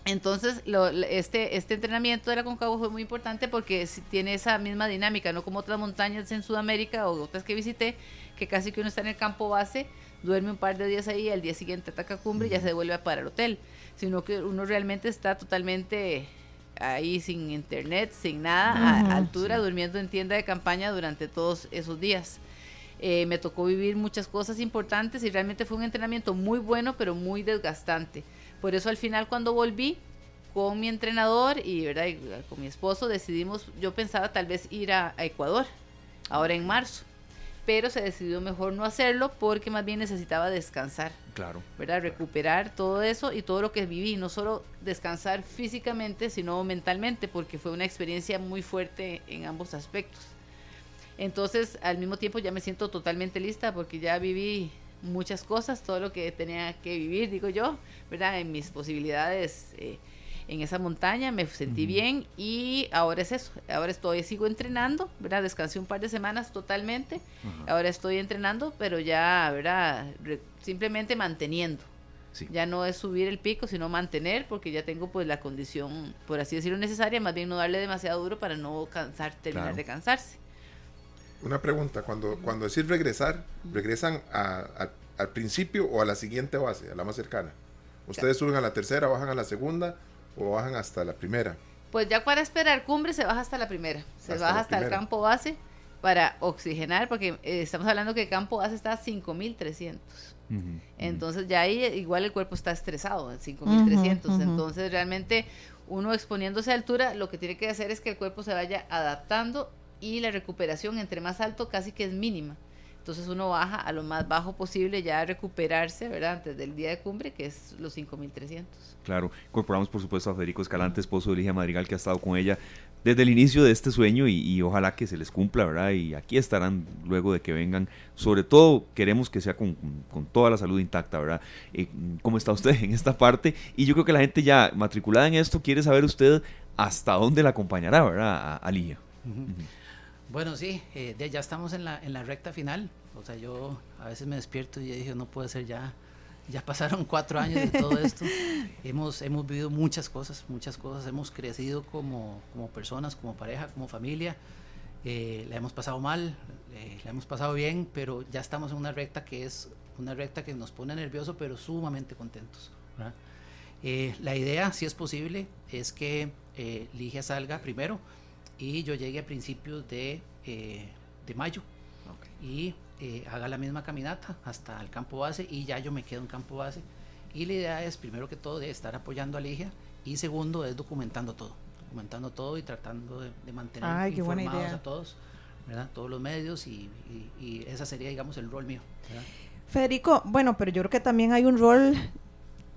Entonces, este, este entrenamiento de la Concagua fue muy importante porque tiene esa misma dinámica, no como otras montañas en Sudamérica o otras que visité, que casi que uno está en el campo base, duerme un par de días ahí, al día siguiente ataca cumbre y ya se devuelve para el hotel, sino que uno realmente está totalmente ahí sin internet, sin nada, a altura, durmiendo en tienda de campaña durante todos esos días. Eh, me tocó vivir muchas cosas importantes y realmente fue un entrenamiento muy bueno, pero muy desgastante. Por eso al final cuando volví con mi entrenador y, ¿verdad? con mi esposo decidimos, yo pensaba tal vez ir a Ecuador, ahora en marzo pero se decidió mejor no hacerlo porque más bien necesitaba descansar. Claro. ¿Verdad? Recuperar todo eso y todo lo que viví, no solo descansar físicamente, sino mentalmente, porque fue una experiencia muy fuerte en ambos aspectos. Entonces, al mismo tiempo ya me siento totalmente lista porque ya viví muchas cosas, todo lo que tenía que vivir, digo yo, ¿verdad? En mis posibilidades eh, en esa montaña, me sentí bien y ahora es eso, ahora estoy, sigo entrenando, ¿verdad? Descansé un par de semanas totalmente, ahora estoy entrenando, pero ya, ¿verdad? simplemente manteniendo. Ya no es subir el pico, sino mantener, porque ya tengo pues la condición, por así decirlo, necesaria, más bien no darle demasiado duro para no cansar, terminar de cansarse. Una pregunta, cuando, cuando decís regresar, ¿regresan al principio o a la siguiente base, a la más cercana? ¿Ustedes suben a la tercera, bajan a la segunda o bajan hasta la primera? Pues ya para esperar cumbre se baja hasta la primera. Se baja hasta el campo base para oxigenar, porque eh, estamos hablando que el campo base está a 5300. Entonces ya ahí igual el cuerpo está estresado, en 5300. Entonces realmente uno exponiéndose a altura, lo que tiene que hacer es que el cuerpo se vaya adaptando y la recuperación entre más alto casi que es mínima. Entonces uno baja a lo más bajo posible ya a recuperarse, ¿verdad? Antes del día de cumbre, que es los 5.300. Claro, incorporamos por supuesto a Federico Escalante, esposo de Ligia Madrigal, que ha estado con ella desde el inicio de este sueño y, ojalá que se les cumpla, ¿verdad? Y aquí estarán luego de que vengan. Sobre todo queremos que sea con, toda la salud intacta, ¿verdad? Eh, ¿Cómo está usted en esta parte? Y yo creo que la gente ya matriculada en esto quiere saber usted hasta dónde la acompañará, ¿verdad? A, Ligia. Bueno, sí, eh, ya estamos en la, en la recta final. O sea, yo a veces me despierto y dije, no puede ser ya. Ya pasaron cuatro años de todo esto. hemos, hemos vivido muchas cosas, muchas cosas. Hemos crecido como, como personas, como pareja, como familia. Eh, la hemos pasado mal, eh, la hemos pasado bien, pero ya estamos en una recta que es una recta que nos pone nervioso, pero sumamente contentos. Eh, la idea, si es posible, es que Ligia salga primero y yo llegué a principios de, eh, de mayo y eh, haga la misma caminata hasta el campo base y ya yo me quedo en campo base. Y la idea es, primero que todo, de estar apoyando a Ligia y segundo, es documentando todo, documentando todo y tratando de, mantener informados a todos, ¿verdad? todos los medios y, y, esa sería, digamos, el rol mío. Federico, bueno, pero yo creo que también hay un rol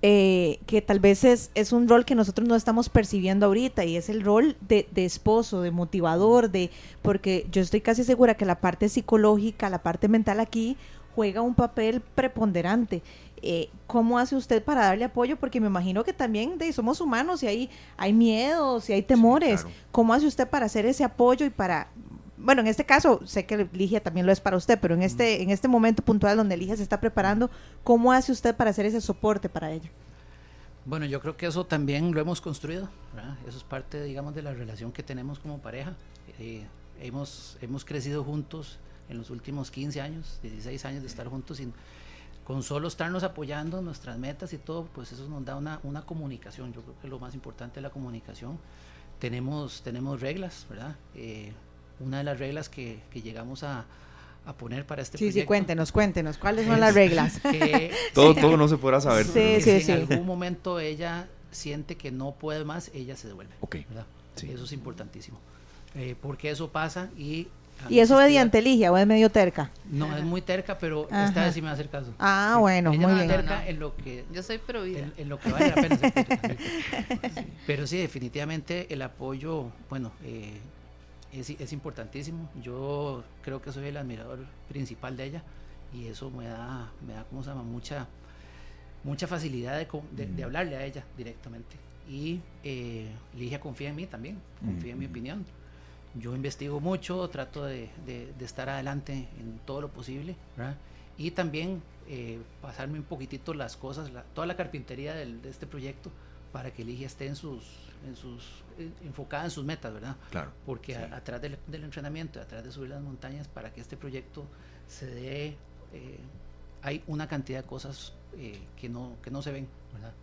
eh, que tal vez es, es, un rol que nosotros no estamos percibiendo ahorita y es el rol de, esposo, de motivador, de porque yo estoy casi segura que la parte psicológica, la parte mental aquí juega un papel preponderante. Eh, ¿Cómo hace usted para darle apoyo? Porque me imagino que también de, somos humanos y hay, hay miedos y hay temores. ¿Cómo hace usted para hacer ese apoyo y para bueno, en este caso, sé que Ligia también lo es para usted, pero en este, en este momento puntual donde Ligia se está preparando, ¿cómo hace usted para hacer ese soporte para ella? Bueno, yo creo que eso también lo hemos construido, eso es parte, digamos, de la relación que tenemos como pareja. Eh, hemos, hemos crecido juntos en los últimos 15 años, 16 años de estar juntos y con solo estarnos apoyando nuestras metas y todo, pues eso nos da una, una comunicación. Yo creo que lo más importante es la comunicación. Tenemos, tenemos reglas, ¿verdad? Eh, una de las reglas que, llegamos a, poner para este sí, Sí, sí, cuéntenos, cuéntenos, ¿cuáles son las reglas? todo, todo no se podrá saber. Sí, sí, si en algún momento ella siente que no puede más, ella se devuelve. Ok. Eso es importantísimo. Eh, porque eso pasa y ¿Y es obediente, Ligia, o es medio terca? No, es muy terca, pero esta vez sí me va a hacer caso. Ah, bueno, muy bien. terca en lo que... Yo soy pro en, en, lo que vale la pena. pero sí, definitivamente el apoyo, bueno, eh, es, es, importantísimo. Yo creo que soy el admirador principal de ella y eso me da, me da ¿cómo se llama? Mucha, mucha facilidad de, de, hablarle a ella directamente. Y eh, Ligia confía en mí también, confía en mi opinión yo investigo mucho, trato de, estar adelante en todo lo posible, Y también eh, pasarme un poquitito las cosas, toda la carpintería de este proyecto para que Ligia esté en sus, en sus, eh, enfocada en sus metas, ¿verdad? Claro. Porque atrás del, entrenamiento, atrás de subir las montañas, para que este proyecto se dé, eh, hay una cantidad de cosas que, no, que no se ven, ¿verdad?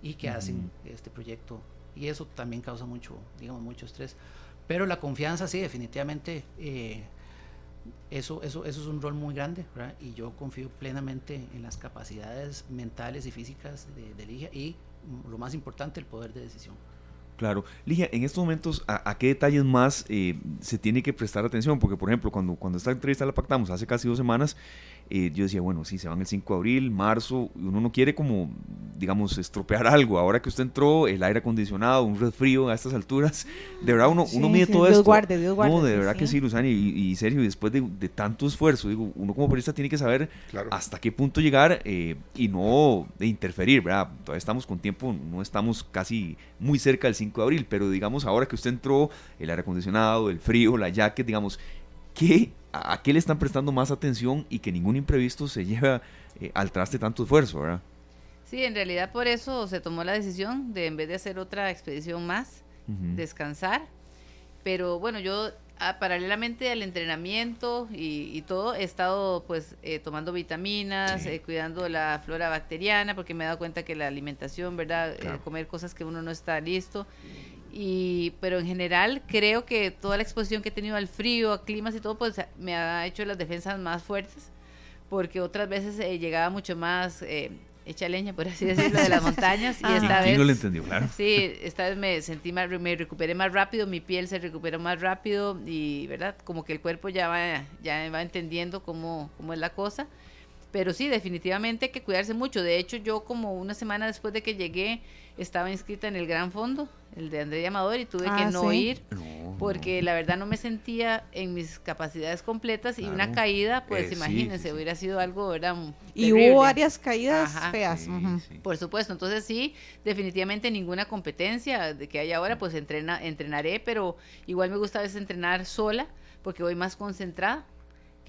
Y que hacen este proyecto. Y eso también causa mucho, digamos, mucho estrés. Pero la confianza, sí, definitivamente, eh, eso, eso, eso es un rol muy grande, ¿verdad? Y yo confío plenamente en las capacidades mentales y físicas de, de Ligia y, lo más importante, el poder de decisión. Claro. Ligia, en estos momentos, ¿a, qué detalles más eh, se tiene que prestar atención? Porque, por ejemplo, cuando, cuando esta entrevista la pactamos hace casi dos semanas, eh, yo decía, bueno, sí, se van el 5 de abril, marzo, uno no quiere como, digamos, estropear algo. Ahora que usted entró, el aire acondicionado, un resfrío a estas alturas, de verdad uno, uno mide todo Dios esto. Guarde, Dios guarde, no, de verdad que sí, Luzani, y, y, Sergio, después de, tanto esfuerzo, digo, uno como periodista tiene que saber hasta qué punto llegar eh, y no de interferir, ¿verdad? Todavía estamos con tiempo, no estamos casi muy cerca del 5 de abril, pero digamos, ahora que usted entró, el aire acondicionado, el frío, la jacket, digamos, ¿qué a, qué le están prestando más atención y que ningún imprevisto se lleva eh, al traste tanto esfuerzo, ¿verdad? Sí, en realidad por eso se tomó la decisión de en vez de hacer otra expedición más, descansar. Pero bueno, yo paralelamente al entrenamiento y, todo, he estado pues eh, tomando vitaminas, eh, cuidando la flora bacteriana, porque me he dado cuenta que la alimentación, ¿verdad? comer cosas que uno no está listo. Y, pero en general creo que toda la exposición que he tenido al frío, a climas y todo, pues me ha hecho las defensas más fuertes, porque otras veces eh, llegaba mucho más eh, hecha leña, por así decirlo, de las montañas. y esta vez... no lo entendió, claro. Sí, esta vez me sentí más, me recuperé más rápido, mi piel se recuperó más rápido y, ¿verdad? Como que el cuerpo ya va, ya va entendiendo cómo, cómo es la cosa. Pero sí, definitivamente hay que cuidarse mucho. De hecho, yo como una semana después de que llegué, estaba inscrita en el Gran Fondo, el de André Amador, y tuve que ah, no ir porque la verdad no me sentía en mis capacidades completas y una caída, pues eh, imagínense, hubiera sido algo, ¿verdad? Y hubo varias caídas feas. Por supuesto, entonces sí, definitivamente ninguna competencia de que hay ahora, pues entrena, entrenaré, pero igual me gusta a veces entrenar sola porque voy más concentrada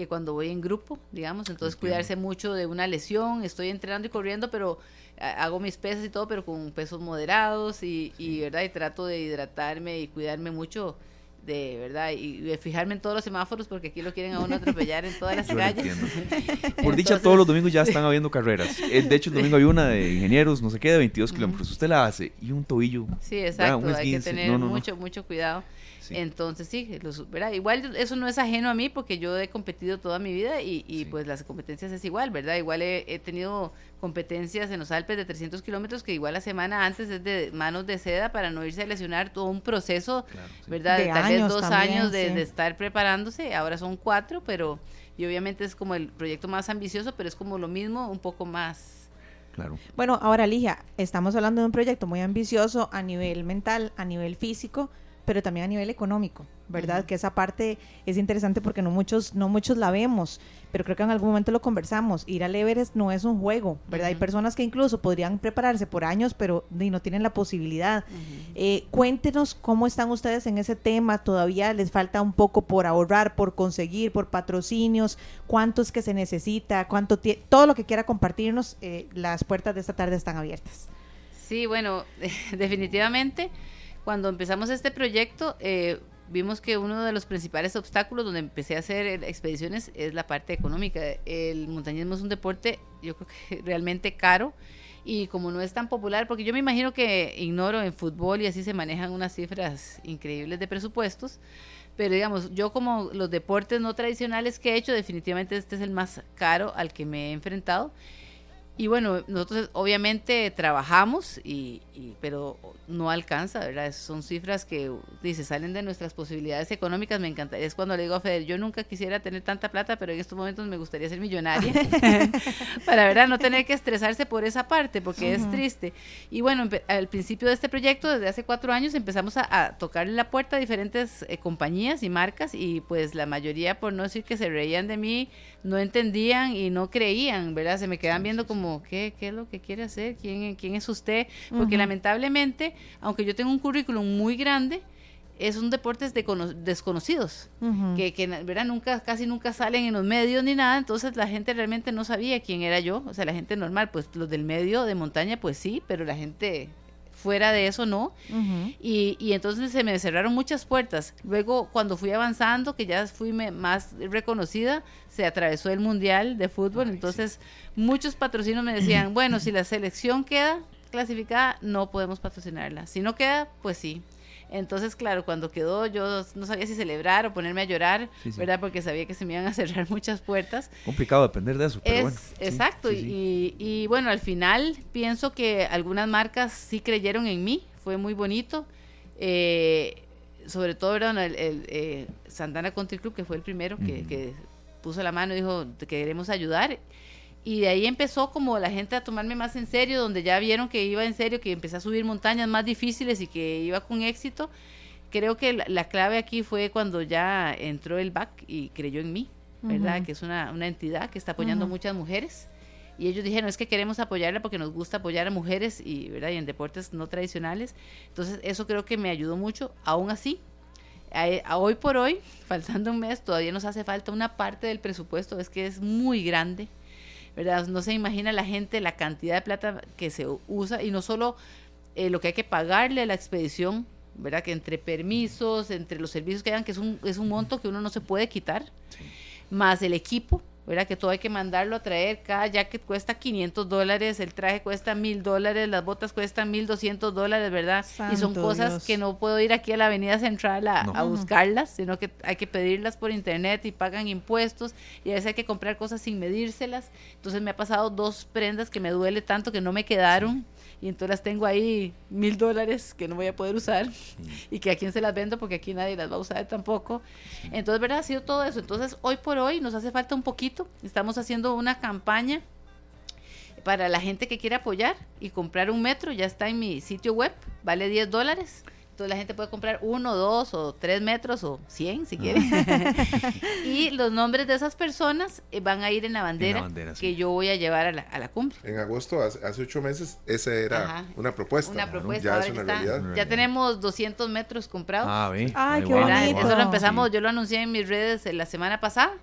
que cuando voy en grupo, digamos, entonces cuidarse mucho de una lesión, estoy entrenando y corriendo, pero hago mis pesas y todo, pero con pesos moderados y, y, ¿verdad? Y trato de hidratarme y cuidarme mucho de verdad y de fijarme en todos los semáforos porque aquí lo quieren a uno atropellar en todas las calles. Por dicha, todos los domingos ya están habiendo carreras. Eh, de hecho, el domingo había una de ingenieros, no sé qué, de 22 kilómetros. Usted la hace y un tobillo. Sí, exacto. Hay que tener mucho, mucho cuidado. Entonces, sí, los, ¿verdad? igual eso no es ajeno a mí porque yo he competido toda mi vida y, y pues las competencias es igual, ¿verdad? Igual he, tenido competencias en los Alpes de 300 kilómetros que igual la semana antes es de manos de seda para no irse a lesionar todo un proceso, ¿verdad? De Tal vez dos años de, de, estar preparándose, ahora son cuatro, pero y obviamente es como el proyecto más ambicioso, pero es como lo mismo, un poco más Claro. Bueno, ahora Ligia, estamos hablando de un proyecto muy ambicioso a nivel mental, a nivel físico, pero también a nivel económico, ¿verdad? Que esa parte es interesante porque no muchos, no muchos la vemos, pero creo que en algún momento lo conversamos. Ir al Everest no es un juego, ¿verdad? Hay personas que incluso podrían prepararse por años, pero no tienen la posibilidad. Eh, cuéntenos cómo están ustedes en ese tema. Todavía les falta un poco por ahorrar, por conseguir, por patrocinios, cuánto es que se necesita, cuánto todo lo que quiera compartirnos, eh, las puertas de esta tarde están abiertas. Sí, bueno, definitivamente cuando empezamos este proyecto, eh, vimos que uno de los principales obstáculos donde empecé a hacer expediciones es la parte económica. El montañismo es un deporte, yo creo que realmente caro y como no es tan popular, porque yo me imagino que ignoro en fútbol y así se manejan unas cifras increíbles de presupuestos, pero digamos, yo como los deportes no tradicionales que he hecho, definitivamente este es el más caro al que me he enfrentado Y bueno, nosotros obviamente trabajamos, y, pero no alcanza, ¿verdad? Son cifras que dice, salen de nuestras posibilidades económicas. Me encantaría, es cuando le digo a Feder, yo nunca quisiera tener tanta plata, pero en estos momentos me gustaría ser millonaria. Para, ¿verdad? No tener que estresarse por esa parte, porque es triste. Y bueno, al principio de este proyecto, desde hace cuatro años, empezamos a, tocarle la puerta a diferentes eh, compañías y marcas, y pues la mayoría, por no decir que se reían de mí, no entendían y no creían, ¿verdad? Se me quedan viendo como, ¿qué, qué es lo que quiere hacer? ¿Quién, quién es usted? Porque lamentablemente, aunque yo tengo un currículum muy grande, es un deportes de desconocidos, que, que ¿verdad? Nunca, casi nunca salen en los medios ni nada, entonces la gente realmente no sabía quién era yo, o sea, la gente normal, pues los del medio de montaña, pues sí, pero la gente fuera de eso no. y, y, entonces se me cerraron muchas puertas. Luego, cuando fui avanzando, que ya fui más reconocida, se atravesó el Mundial de Fútbol. entonces, muchos patrocinios me decían, bueno, si la selección queda clasificada, no podemos patrocinarla. Si no queda, pues sí. Entonces, claro, cuando quedó yo no sabía si celebrar o ponerme a llorar, ¿verdad? Porque sabía que se me iban a cerrar muchas puertas. Complicado depender de eso, pero bueno. Exacto, y, y, bueno, al final pienso que algunas marcas sí creyeron en mí, fue muy bonito. Eh, sobre todo el, el, eh, Santana Country Club, que fue el primero que, que puso la mano y dijo, te queremos ayudar y de ahí empezó como la gente a tomarme más en serio, donde ya vieron que iba en serio, que empecé a subir montañas más difíciles y que iba con éxito. Creo que la, clave aquí fue cuando ya entró el BAC y creyó en mí, ¿verdad? Que es una, entidad que está apoyando a muchas mujeres. Y ellos dijeron, es que queremos apoyarla porque nos gusta apoyar a mujeres y, ¿verdad? y en deportes no tradicionales. Entonces, eso creo que me ayudó mucho. Aún así, a, hoy por hoy, faltando un mes, todavía nos hace falta una parte del presupuesto, es que es muy grande ¿verdad? No se imagina la gente la cantidad de plata que se usa y no solo eh, lo que hay que pagarle a la expedición, ¿verdad? Que entre permisos, entre los servicios que hagan, que es un, es un monto que uno no se puede quitar, más el equipo, ¿verdad? Que todo hay que mandarlo a traer, cada jacket cuesta 500 dólares, el traje cuesta 1000 dólares, las botas cuestan 1200 dólares, ¿verdad? y son cosas que no puedo ir aquí a la Avenida Central a, buscarlas, sino que hay que pedirlas por internet y pagan impuestos y a veces hay que comprar cosas sin medírselas. Entonces me ha pasado dos prendas que me duele tanto que no me quedaron y entonces las tengo ahí mil dólares que no voy a poder usar y que a quién se las vendo porque aquí nadie las va a usar tampoco. Entonces, ¿verdad? Ha sido todo eso. Entonces, hoy por hoy nos hace falta un poquito. Estamos haciendo una campaña para la gente que quiere apoyar y comprar un metro. Ya está en mi sitio web, vale 10 dólares la gente puede comprar uno, dos o tres metros o cien si quiere. y los nombres de esas personas eh, van a ir en la bandera, que yo voy a llevar a la, a la, cumbre. En agosto, hace, ocho meses, esa era una propuesta. Una propuesta. Ya, ya tenemos 200 metros comprados. Ah, Ay, qué bonito. Eso lo empezamos, yo lo anuncié en mis redes la semana pasada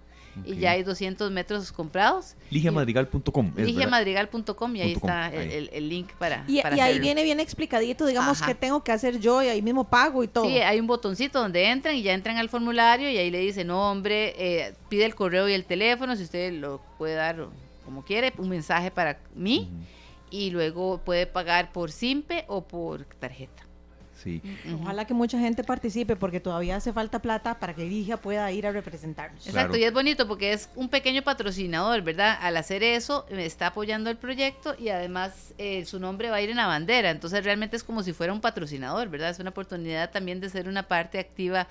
y ya hay 200 metros comprados. Ligiamadrigal.com. Ligiamadrigal.com y ahí está El, link para. Y, ahí viene bien explicadito, digamos, qué tengo que hacer yo y ahí mismo pago y todo. Sí, hay un botoncito donde entran y ya entran al formulario y ahí le dice nombre, eh, pide el correo y el teléfono, si usted lo puede dar como quiere, un mensaje para mí. Y luego puede pagar por SIMPE o por tarjeta. Ojalá que mucha gente participe porque todavía hace falta plata para que Ligia pueda ir a representarnos. Exacto, y es bonito porque es un pequeño patrocinador, ¿verdad? Al hacer eso, me está apoyando el proyecto y además eh, su nombre va a ir en la bandera. Entonces realmente es como si fuera un patrocinador, ¿verdad? Es una oportunidad también de ser una parte activa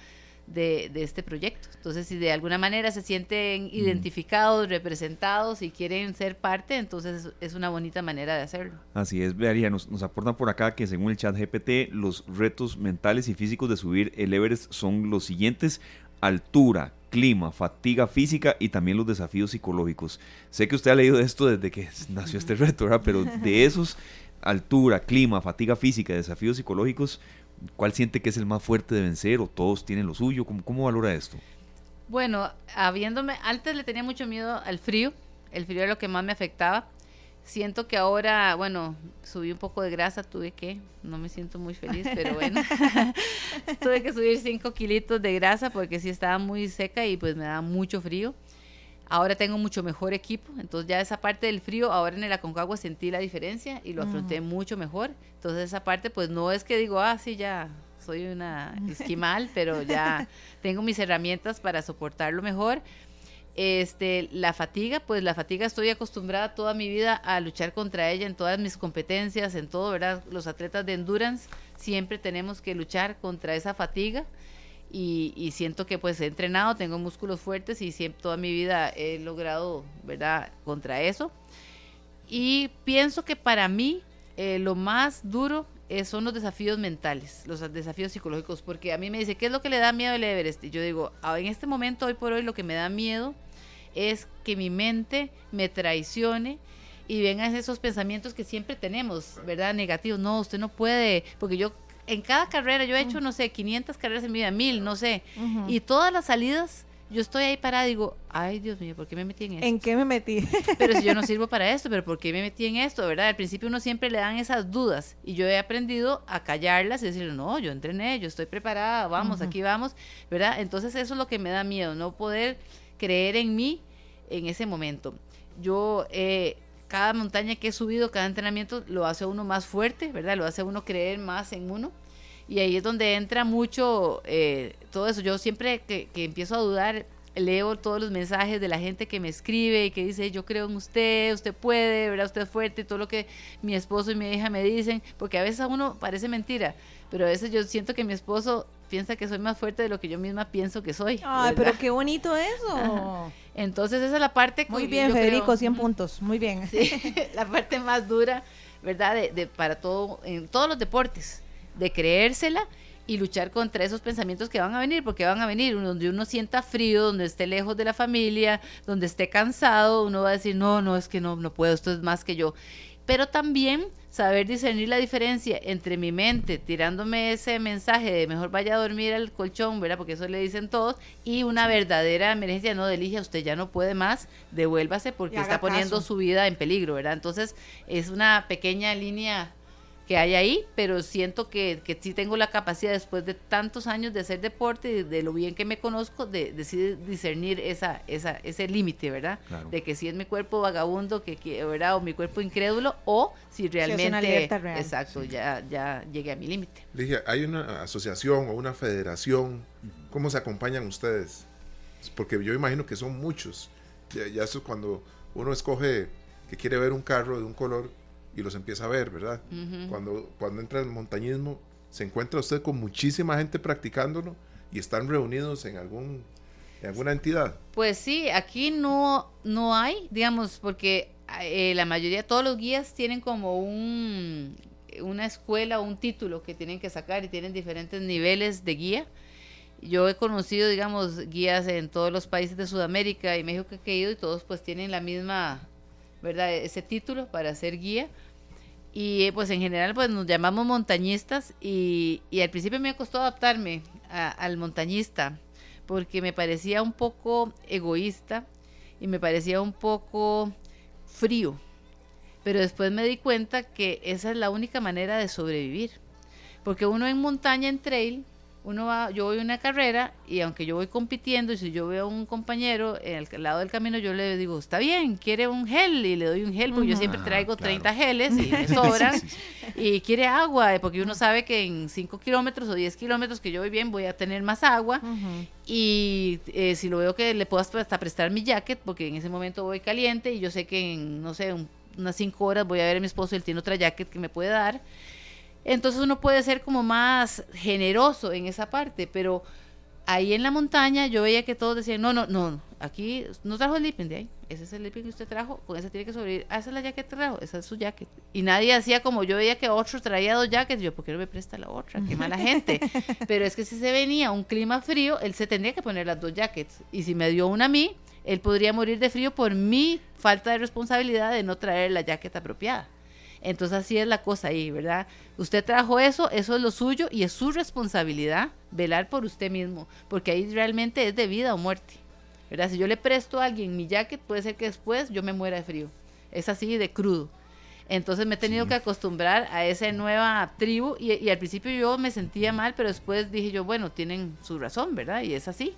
de, este proyecto. Entonces, si de alguna manera se sienten mm. identificados, representados y quieren ser parte, entonces es una bonita manera de hacerlo. Así es, Bearía, nos, nos aportan por acá que según el chat GPT, los retos mentales y físicos de subir el Everest son los siguientes. Altura, clima, fatiga física y también los desafíos psicológicos. Sé que usted ha leído esto desde que nació este reto, ¿verdad? Pero de esos, altura, clima, fatiga física, desafíos psicológicos, ¿Cuál siente que es el más fuerte de vencer o todos tienen lo suyo? ¿Cómo, cómo valora esto? Bueno, habiéndome, antes le tenía mucho miedo al frío, el frío era lo que más me afectaba. Siento que ahora, bueno, subí un poco de grasa, tuve que, no me siento muy feliz, pero bueno, tuve que subir 5 kilitos de grasa porque sí estaba muy seca y pues me daba mucho frío. Ahora tengo mucho mejor equipo, entonces ya esa parte del frío, ahora en el Aconcagua sentí la diferencia y lo afronté mucho mejor. Entonces esa parte pues no es que digo, ah, sí, ya soy una esquimal, pero ya tengo mis herramientas para soportarlo mejor. Este, la fatiga, pues la fatiga estoy acostumbrada toda mi vida a luchar contra ella en todas mis competencias, en todo, ¿verdad? Los atletas de endurance siempre tenemos que luchar contra esa fatiga y, siento que pues he entrenado, tengo músculos fuertes y siempre, toda mi vida he logrado, ¿verdad? Contra eso. Y pienso que para mí eh, lo más duro eh, son los desafíos mentales, los desafíos psicológicos, porque a mí me dice, ¿qué es lo que le da miedo al Everest? Y yo digo, ah, en este momento, hoy por hoy, lo que me da miedo es que mi mente me traicione y vengan esos pensamientos que siempre tenemos, ¿verdad? Negativos. No, usted no puede, porque yo en cada carrera, yo he hecho, no sé, 500 carreras en mi vida, mil, no sé, y todas las salidas yo estoy ahí parada y digo, ay Dios mío, ¿por qué me metí en esto? ¿En qué me metí? pero si yo no sirvo para esto, pero ¿por qué me metí en esto? ¿Verdad? Al principio uno siempre le dan esas dudas y yo he aprendido a callarlas y decir, no, yo entrené, yo estoy preparada, vamos, aquí vamos, ¿verdad? Entonces eso es lo que me da miedo, no poder creer en mí en ese momento. Yo, eh, cada montaña que he subido, cada entrenamiento lo hace uno más fuerte, ¿verdad? Lo hace uno creer más en uno. Y ahí es donde entra mucho eh, todo eso. Yo siempre que, empiezo a dudar, leo todos los mensajes de la gente que me escribe y que dice, yo creo en usted, usted puede, ¿verdad? Usted es fuerte, y todo lo que mi esposo y mi hija me dicen, porque a veces a uno parece mentira, pero a veces yo siento que mi esposo piensa que soy más fuerte de lo que yo misma pienso que soy. Ay, pero qué bonito eso. Entonces esa es la parte... Muy bien, Federico, 100 puntos, muy bien. la parte más dura, ¿verdad? De, de, para todo, en todos los deportes de creérsela y luchar contra esos pensamientos que van a venir, porque van a venir donde uno sienta frío, donde esté lejos de la familia, donde esté cansado, uno va a decir, no, no, es que no, no puedo, esto es más que yo. Pero también saber discernir la diferencia entre mi mente tirándome ese mensaje de mejor vaya a dormir al colchón, ¿verdad? Porque eso le dicen todos, y una verdadera emergencia, no, delija, usted ya no puede más, devuélvase porque está poniendo su vida en peligro, ¿verdad? Entonces es una pequeña línea que hay ahí, pero siento que, que, sí tengo la capacidad después de tantos años de hacer deporte y de, lo bien que me conozco, de, discernir esa, esa, ese límite, ¿verdad? De que si es mi cuerpo vagabundo, que, que, ¿verdad? O mi cuerpo incrédulo, o si realmente, exacto, ya, ya llegué a mi límite. Dije, hay una asociación o una federación, ¿cómo se acompañan ustedes? Porque yo imagino que son muchos. Ya, ya eso cuando uno escoge que quiere ver un carro de un color, y los empieza a ver, ¿verdad? cuando, cuando entra el montañismo, se encuentra usted con muchísima gente practicándolo y están reunidos en algún en alguna entidad. Pues sí, aquí no, no hay, digamos, porque eh, la mayoría, todos los guías tienen como un, una escuela o un título que tienen que sacar y tienen diferentes niveles de guía. Yo he conocido, digamos, guías en todos los países de Sudamérica y México que he ido y todos pues tienen la misma, ¿verdad? Ese título para ser guía y pues en general pues nos llamamos montañistas y, al principio me costó adaptarme al montañista porque me parecía un poco egoísta y me parecía un poco frío. Pero después me di cuenta que esa es la única manera de sobrevivir. Porque uno en montaña, en trail, uno va, yo voy a una carrera y aunque yo voy compitiendo y si yo veo a un compañero en el lado del camino, yo le digo, está bien, quiere un gel y le doy un gel porque yo siempre traigo 30 geles y me sobran y quiere agua porque uno sabe que en 5 kilómetros o 10 kilómetros que yo voy bien voy a tener más agua y eh, si lo veo que le puedo hasta prestar mi jacket porque en ese momento voy caliente y yo sé que en, no sé, unas 5 horas voy a ver a mi esposo y él tiene otra jacket que me puede dar entonces uno puede ser como más generoso en esa parte, pero ahí en la montaña yo veía que todos decían, no, no, no, aquí no trajo el sleeping de ahí, ese es el sleeping que usted trajo, con ese tiene que sobrevivir, ah, esa es la jacket que trajo, esa es su jacket. Y nadie hacía como yo veía que otro traía dos jackets, yo, ¿por qué no me presta la otra? Qué mala gente. Pero es que si se venía un clima frío, él se tendría que poner las dos jackets. Y si me dio una a mí, él podría morir de frío por mi falta de responsabilidad de no traer la jacket apropiada. Entonces así es la cosa ahí, ¿verdad? Usted trajo eso, eso es lo suyo y es su responsabilidad velar por usted mismo, porque ahí realmente es de vida o muerte. ¿verdad? Si yo le presto a alguien mi jacket, puede ser que después yo me muera de frío. Es así de crudo. Entonces me he tenido que acostumbrar a esa nueva tribu y, y, al principio yo me sentía mal, pero después dije yo, bueno, tienen su razón, ¿verdad? Y es así.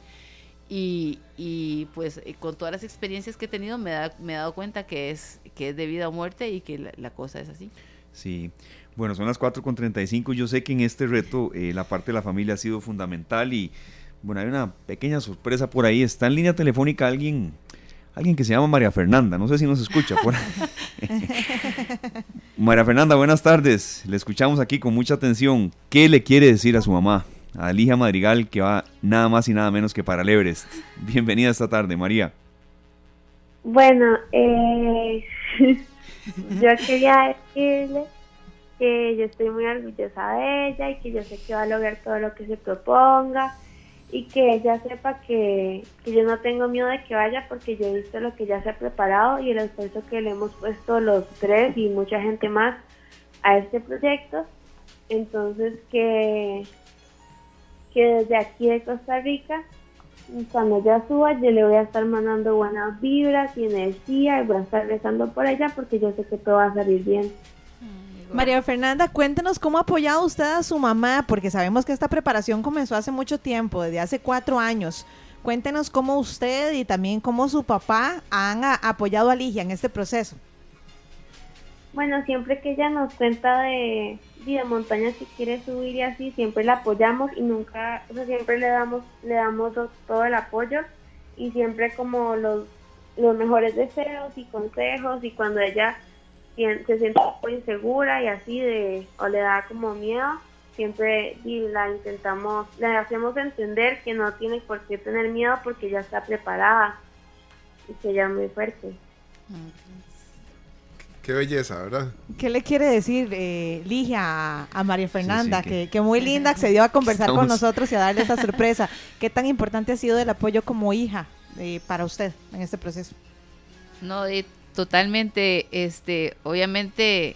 Y, y, pues eh, con todas las experiencias que he tenido me, da, me he dado cuenta que es, que es de vida o muerte y que la, cosa es así. Sí, bueno, son las 4.35. Yo sé que en este reto eh, la parte de la familia ha sido fundamental y bueno, hay una pequeña sorpresa por ahí. Está en línea telefónica alguien alguien que se llama María Fernanda, no sé si nos escucha por María Fernanda, buenas tardes, le escuchamos aquí con mucha atención. ¿Qué le quiere decir a su mamá, a Madrigal, que va nada más y nada menos que para el Everest? Bienvenida esta tarde, María. Bueno, eh, yo quería decirle que yo estoy muy orgullosa de ella y que yo sé que va a lograr todo lo que se proponga y que ella sepa que, yo no tengo miedo de que vaya porque yo he visto lo que ya se ha preparado y el esfuerzo que le hemos puesto los tres y mucha gente más a este proyecto. Entonces que, que desde aquí de Costa Rica, cuando ella suba, yo le voy a estar mandando buenas vibras y energía y voy a estar rezando por ella porque yo sé que todo va a salir bien. María Fernanda, cuéntenos cómo ha apoyado usted a su mamá, porque sabemos que esta preparación comenzó hace mucho tiempo, desde hace cuatro años. Cuéntenos cómo usted y también cómo su papá han apoyado a Ligia en este proceso. Bueno, siempre que ella nos cuenta de, de montañas que quiere subir y así, siempre la apoyamos y nunca, o sea, siempre le damos, le damos todo el apoyo y siempre como los, los mejores deseos y consejos y cuando ella se siente un poco insegura y así de o le da como miedo siempre la intentamos le hacemos entender que no tiene por qué tener miedo porque ya está preparada y que ya es muy fuerte Qué belleza, ¿verdad? ¿Qué le quiere decir eh, Ligia a, María Fernanda? que... muy linda accedió a conversar con nosotros y a darle esa sorpresa. ¿Qué tan importante ha sido el apoyo como hija eh, para usted en este proceso? No, totalmente, este, obviamente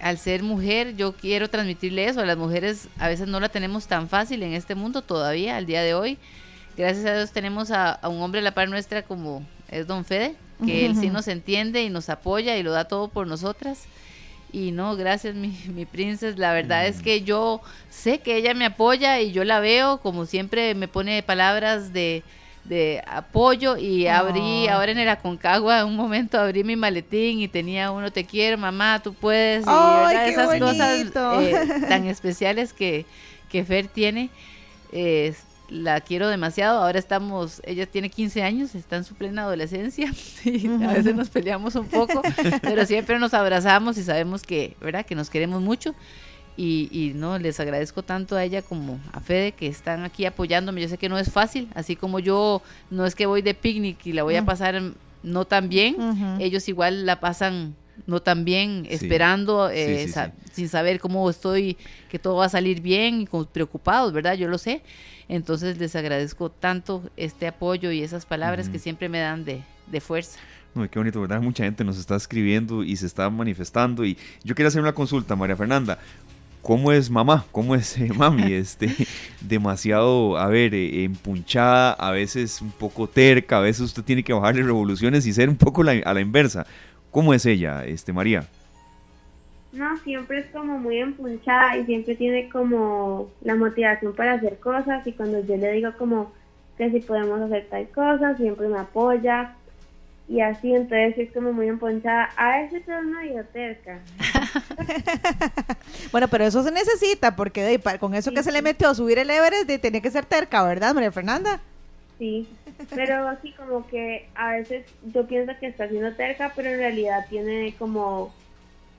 al ser mujer, yo quiero transmitirle eso. A las mujeres a veces no la tenemos tan fácil en este mundo todavía, al día de hoy. Gracias a Dios tenemos a, un hombre a la par nuestra como es Don Fede, que él sí nos entiende y nos apoya y lo da todo por nosotras. Y no, gracias mi, mi princesa. La verdad es que yo sé que ella me apoya y yo la veo, como siempre me pone palabras de, de apoyo. Y abrí, ahora en el Aconcagua, en un momento abrí mi maletín y tenía uno, te quiero, mamá, tú puedes, y esas cosas eh, tan especiales que, que Fer tiene, la quiero demasiado, ahora estamos, ella tiene 15 años, está en su plena adolescencia y a veces nos peleamos un poco, pero siempre nos abrazamos y sabemos que, ¿verdad? Que nos queremos mucho y, no, les agradezco tanto a ella como a Fede que están aquí apoyándome. Yo sé que no es fácil, así como yo no es que voy de picnic y la voy a mm. pasar no tan bien, ellos igual la pasan no tan bien, esperando, eh, sin saber cómo estoy, que todo va a salir bien y preocupados, ¿verdad? Yo lo sé. Entonces les agradezco tanto este apoyo y esas palabras que siempre me dan de, de fuerza. No, qué bonito, ¿verdad? Mucha gente nos está escribiendo y se está manifestando. Y yo quiero hacer una consulta, María Fernanda. ¿Cómo es mamá? ¿Cómo es eh, mami? Este, demasiado, a ver, eh, empunchada, a veces un poco terca, a veces usted tiene que bajarle revoluciones y ser un poco a la inversa. ¿Cómo es ella, este, María? No, siempre es como muy empunchada y siempre tiene como la motivación para hacer cosas y cuando yo le digo como que si podemos hacer tal cosa, siempre me apoya y así entonces es como muy emponchada. A veces es una terca. bueno, pero eso se necesita porque de, con eso que se le metió a subir el Everest de, tenía que ser terca, ¿verdad, María Fernanda? Sí, pero así como que a veces yo pienso que está siendo terca, pero en realidad tiene como,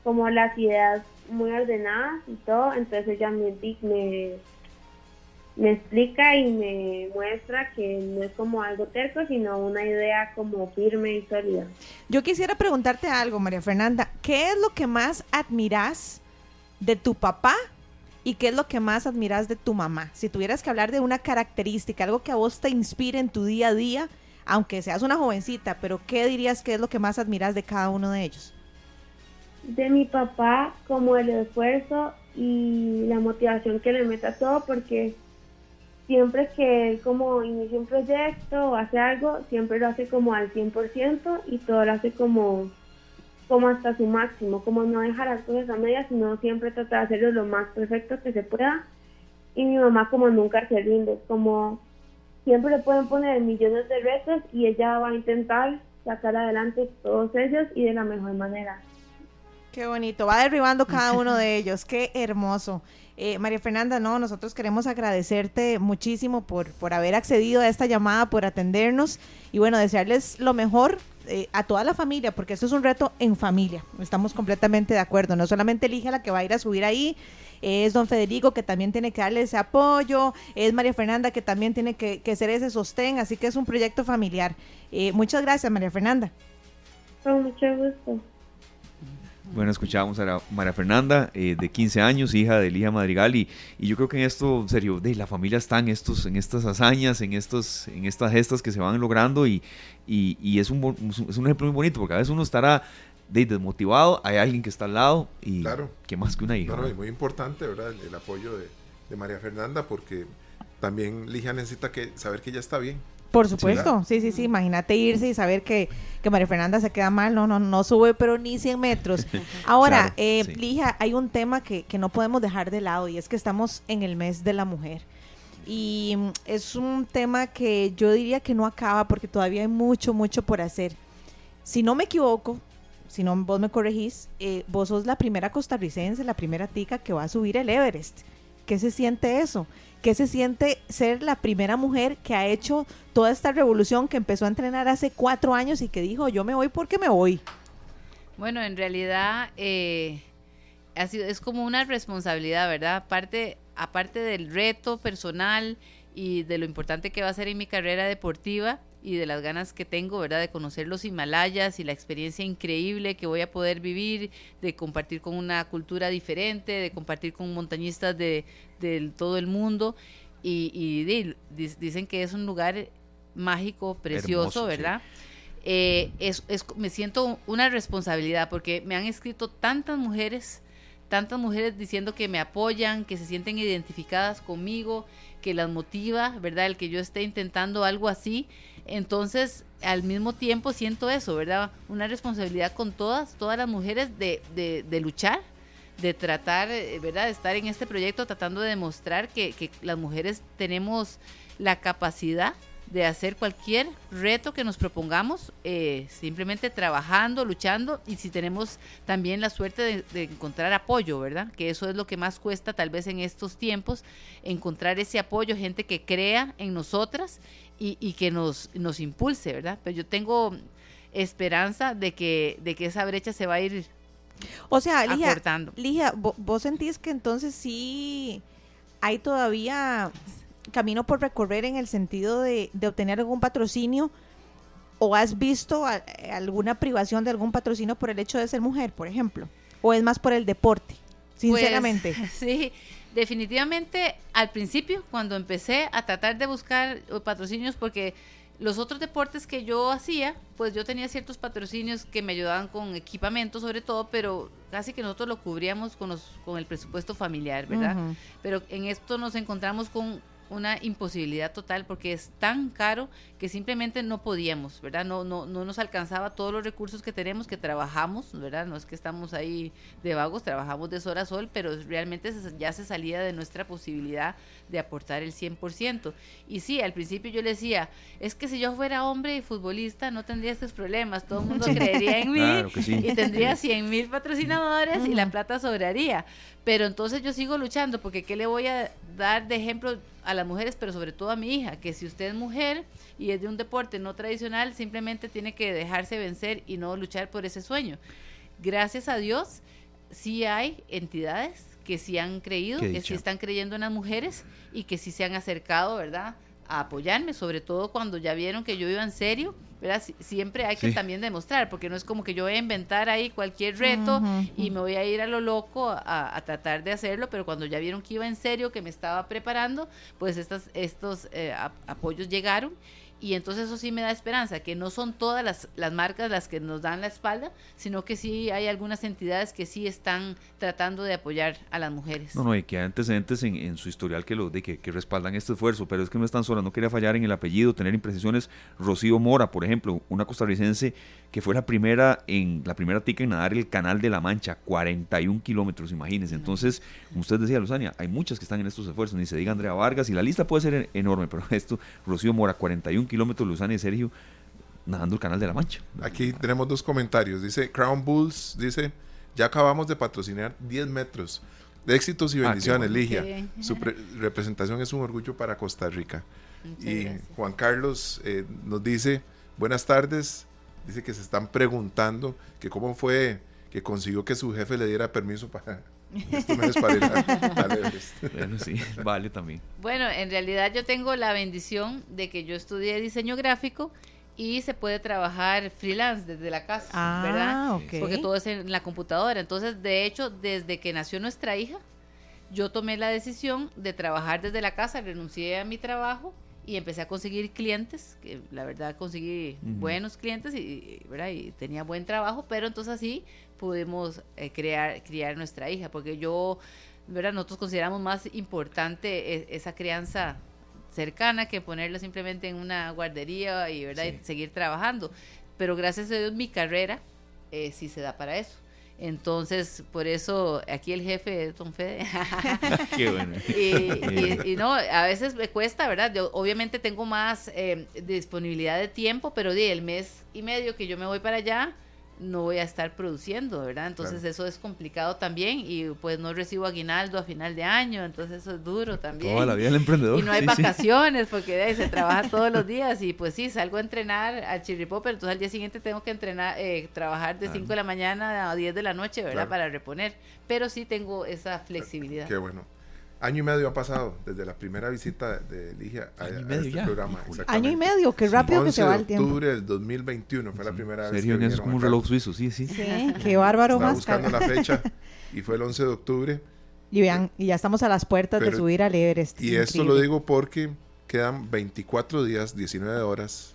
como las ideas muy ordenadas y todo, entonces ella me, me me explica y me muestra que no es como algo terco, sino una idea como firme y sólida. Yo quisiera preguntarte algo, María Fernanda. ¿Qué es lo que más admiras de tu papá y qué es lo que más admiras de tu mamá? Si tuvieras que hablar de una característica, algo que a vos te inspire en tu día a día, aunque seas una jovencita, pero ¿qué dirías que es lo que más admiras de cada uno de ellos? De mi papá, como el esfuerzo y la motivación que le meta todo, porque siempre que él como inicia un proyecto o hace algo, siempre lo hace como al 100% y todo lo hace como, como hasta su máximo, como no dejar las cosas a medias, sino siempre trata de hacerlo lo más perfecto que se pueda. Y mi mamá como nunca se rinde, como siempre le pueden poner millones de retos y ella va a intentar sacar adelante todos ellos y de la mejor manera. Qué bonito, va derribando cada uno de ellos, qué hermoso. Eh, María Fernanda, no, nosotros queremos agradecerte muchísimo por, por haber accedido a esta llamada, por atendernos y bueno, desearles lo mejor eh, a toda la familia, porque esto es un reto en familia. Estamos completamente de acuerdo. No solamente elige la que va a ir a subir ahí, es don Federico que también tiene que darle ese apoyo, es María Fernanda que también tiene que, que ser ese sostén, así que es un proyecto familiar. Eh, muchas gracias, María Fernanda. Con mucho gusto. Bueno, escuchábamos a María Fernanda, eh, de 15 años, hija de Elija Madrigal, y, y, yo creo que en esto, en serio, de la familia está en, estos, en estas hazañas, en, estos, en estas gestas que se van logrando, y, y, es, un, es un ejemplo muy bonito, porque a veces uno estará desmotivado, hay alguien que está al lado, y claro. que más que una hija. Claro, es muy importante, ¿verdad? El, apoyo de, de, María Fernanda, porque también Ligia necesita que, saber que ella está bien. Por supuesto, sí, sí, sí, imagínate irse y saber que, que María Fernanda se queda mal, no, no, no sube, pero ni 100 metros. Ahora, eh, Lija, hay un tema que, que no podemos dejar de lado y es que estamos en el mes de la mujer. Y mm, es un tema que yo diría que no acaba porque todavía hay mucho, mucho por hacer. Si no me equivoco, si no vos me corregís, eh, vos sos la primera costarricense, la primera tica que va a subir el Everest. ¿Qué se siente eso? ¿Qué se siente ser la primera mujer que ha hecho toda esta revolución, que empezó a entrenar hace cuatro años y que dijo, yo me voy porque me voy? Bueno, en realidad eh, ha es como una responsabilidad, ¿verdad? Aparte, aparte del reto personal y de lo importante que va a ser en mi carrera deportiva, y de las ganas que tengo, ¿verdad? De conocer los Himalayas y la experiencia increíble que voy a poder vivir, de compartir con una cultura diferente, de compartir con montañistas de, todo el mundo. Y, dicen que es un lugar mágico, precioso, ¿verdad? Eh, es, me siento una responsabilidad porque me han escrito tantas mujeres, tantas mujeres diciendo que me apoyan, que se sienten identificadas conmigo, que las motiva, ¿verdad? El que yo esté intentando algo así. Entonces, al mismo tiempo siento eso, ¿verdad? Una responsabilidad con todas, todas las mujeres de, de, luchar, de tratar, eh, ¿verdad? De estar en este proyecto tratando de demostrar que, que las mujeres tenemos la capacidad de hacer cualquier reto que nos propongamos, eh, simplemente trabajando, luchando y si tenemos también la suerte de, encontrar apoyo, ¿verdad? Que eso es lo que más cuesta tal vez en estos tiempos, encontrar ese apoyo, gente que crea en nosotras y, que nos, nos impulse, ¿verdad? Pero yo tengo esperanza de que, de que esa brecha se va a ir o sea, Lija, Lija, ¿vos sentís que entonces sí hay todavía camino por recorrer en el sentido de, obtener algún patrocinio o has visto alguna privación de algún patrocinio por el hecho de ser mujer, por ejemplo? ¿O es más por el deporte? Sinceramente. Pues, sí, definitivamente al principio, cuando empecé a tratar de buscar patrocinios, porque los otros deportes que yo hacía, pues yo tenía ciertos patrocinios que me ayudaban con equipamiento sobre todo, pero casi que nosotros lo cubríamos con, los, con el presupuesto familiar, ¿verdad? Pero en esto nos encontramos con una imposibilidad total porque es tan caro que simplemente no podíamos, ¿verdad? No, no, no nos alcanzaba todos los recursos que tenemos, que trabajamos, ¿verdad? No es que estamos ahí de vagos, trabajamos de sol a sol, pero realmente ya se salía de nuestra posibilidad de aportar el 100%. Y sí, al principio yo le decía, es que si yo fuera hombre y futbolista no tendría estos problemas, todo el mundo creería en mí y tendría 100 mil patrocinadores y la plata sobraría. Pero entonces yo sigo luchando porque ¿qué le voy a dar de ejemplo a las mujeres, pero sobre todo a mi hija? Que si usted es mujer y es de un deporte no tradicional, simplemente tiene que dejarse vencer y no luchar por ese sueño. Gracias a Dios, sí hay entidades que sí han creído, que sí están creyendo en las mujeres y que sí se han acercado, ¿verdad? A apoyarme, sobre todo cuando ya vieron que yo iba en serio ¿verdad? siempre hay que también demostrar, porque no es como que yo voy a inventar ahí cualquier reto y me voy a ir a lo loco a, tratar de hacerlo, pero cuando ya vieron que iba en serio, que me estaba preparando, pues estas, estos eh, apoyos llegaron y entonces eso sí me da esperanza, que no son todas las, las, marcas las que nos dan la espalda, sino que sí hay algunas entidades que sí están tratando de apoyar a las mujeres. No, no, y que hay antecedentes en, en su historial que, lo, de que, respaldan este esfuerzo, pero es que no están solas, no quería fallar en el apellido, tener imprecisiones. Rocío Mora, por ejemplo, una costarricense que fue la primera en la primera tica en nadar el Canal de la Mancha, 41 kilómetros, imagínense. Entonces, como usted decía, Luzania, hay muchas que están en estos esfuerzos, ni se diga Andrea Vargas, y la lista puede ser enorme, pero esto, Rocío Mora, 41 kilómetros, Luzania y Sergio, nadando el Canal de la Mancha. Aquí tenemos dos comentarios, dice Crown Bulls, dice, ya acabamos de patrocinar 10 metros De éxitos y ah, bendiciones, Ligia. Su representación es un orgullo para Costa Rica. y Juan Carlos eh, nos dice, buenas tardes, dice que se están preguntando que cómo fue que consiguió que su jefe le diera permiso para bueno, sí, vale también. Bueno, en realidad yo tengo la bendición de que yo estudié diseño gráfico y se puede trabajar freelance desde la casa, ah, ¿verdad? Porque todo es en la computadora. Entonces, de hecho, desde que nació nuestra hija, yo tomé la decisión de trabajar desde la casa, renuncié a mi trabajo y empecé a conseguir clientes, que la verdad conseguí buenos clientes y, ¿verdad? y tenía buen trabajo, pero entonces así pudimos eh, crear, criar nuestra hija, porque yo, ¿verdad? Nosotros consideramos más importante e, esa crianza cercana que ponerla simplemente en una guardería y, ¿verdad? y seguir trabajando. Pero gracias a Dios mi carrera eh, sí se da para eso. Entonces, por eso aquí el jefe es Don Fede. Qué bueno. y, no, a veces me cuesta, ¿verdad? Yo obviamente tengo más eh, disponibilidad de tiempo, pero de el mes y medio que yo me voy para allá, no voy a estar produciendo, ¿verdad? Entonces eso es complicado también y pues no recibo aguinaldo a final de año, entonces eso es duro también. Toda la vida el emprendedor. Y no hay vacaciones porque ahí se trabaja todos los días y pues sí, salgo a entrenar al chirripo, entonces al día siguiente tengo que entrenar, eh, trabajar de 5 de la mañana a 10 de la noche, ¿verdad? Para reponer, pero sí tengo esa flexibilidad. Qué bueno. Año y medio ha pasado desde la primera visita de Ligia a, este programa. Año y medio, qué rápido que se va el tiempo. octubre del 2021 fue la primera vez. Serio, es como un reloj suizo, sí, sí. Sí, qué bárbaro Estaba buscando la fecha y fue el 11 de octubre. Y vean, y ya estamos a las puertas de subir al Everest. Y esto lo digo porque quedan 24 días, 19 horas.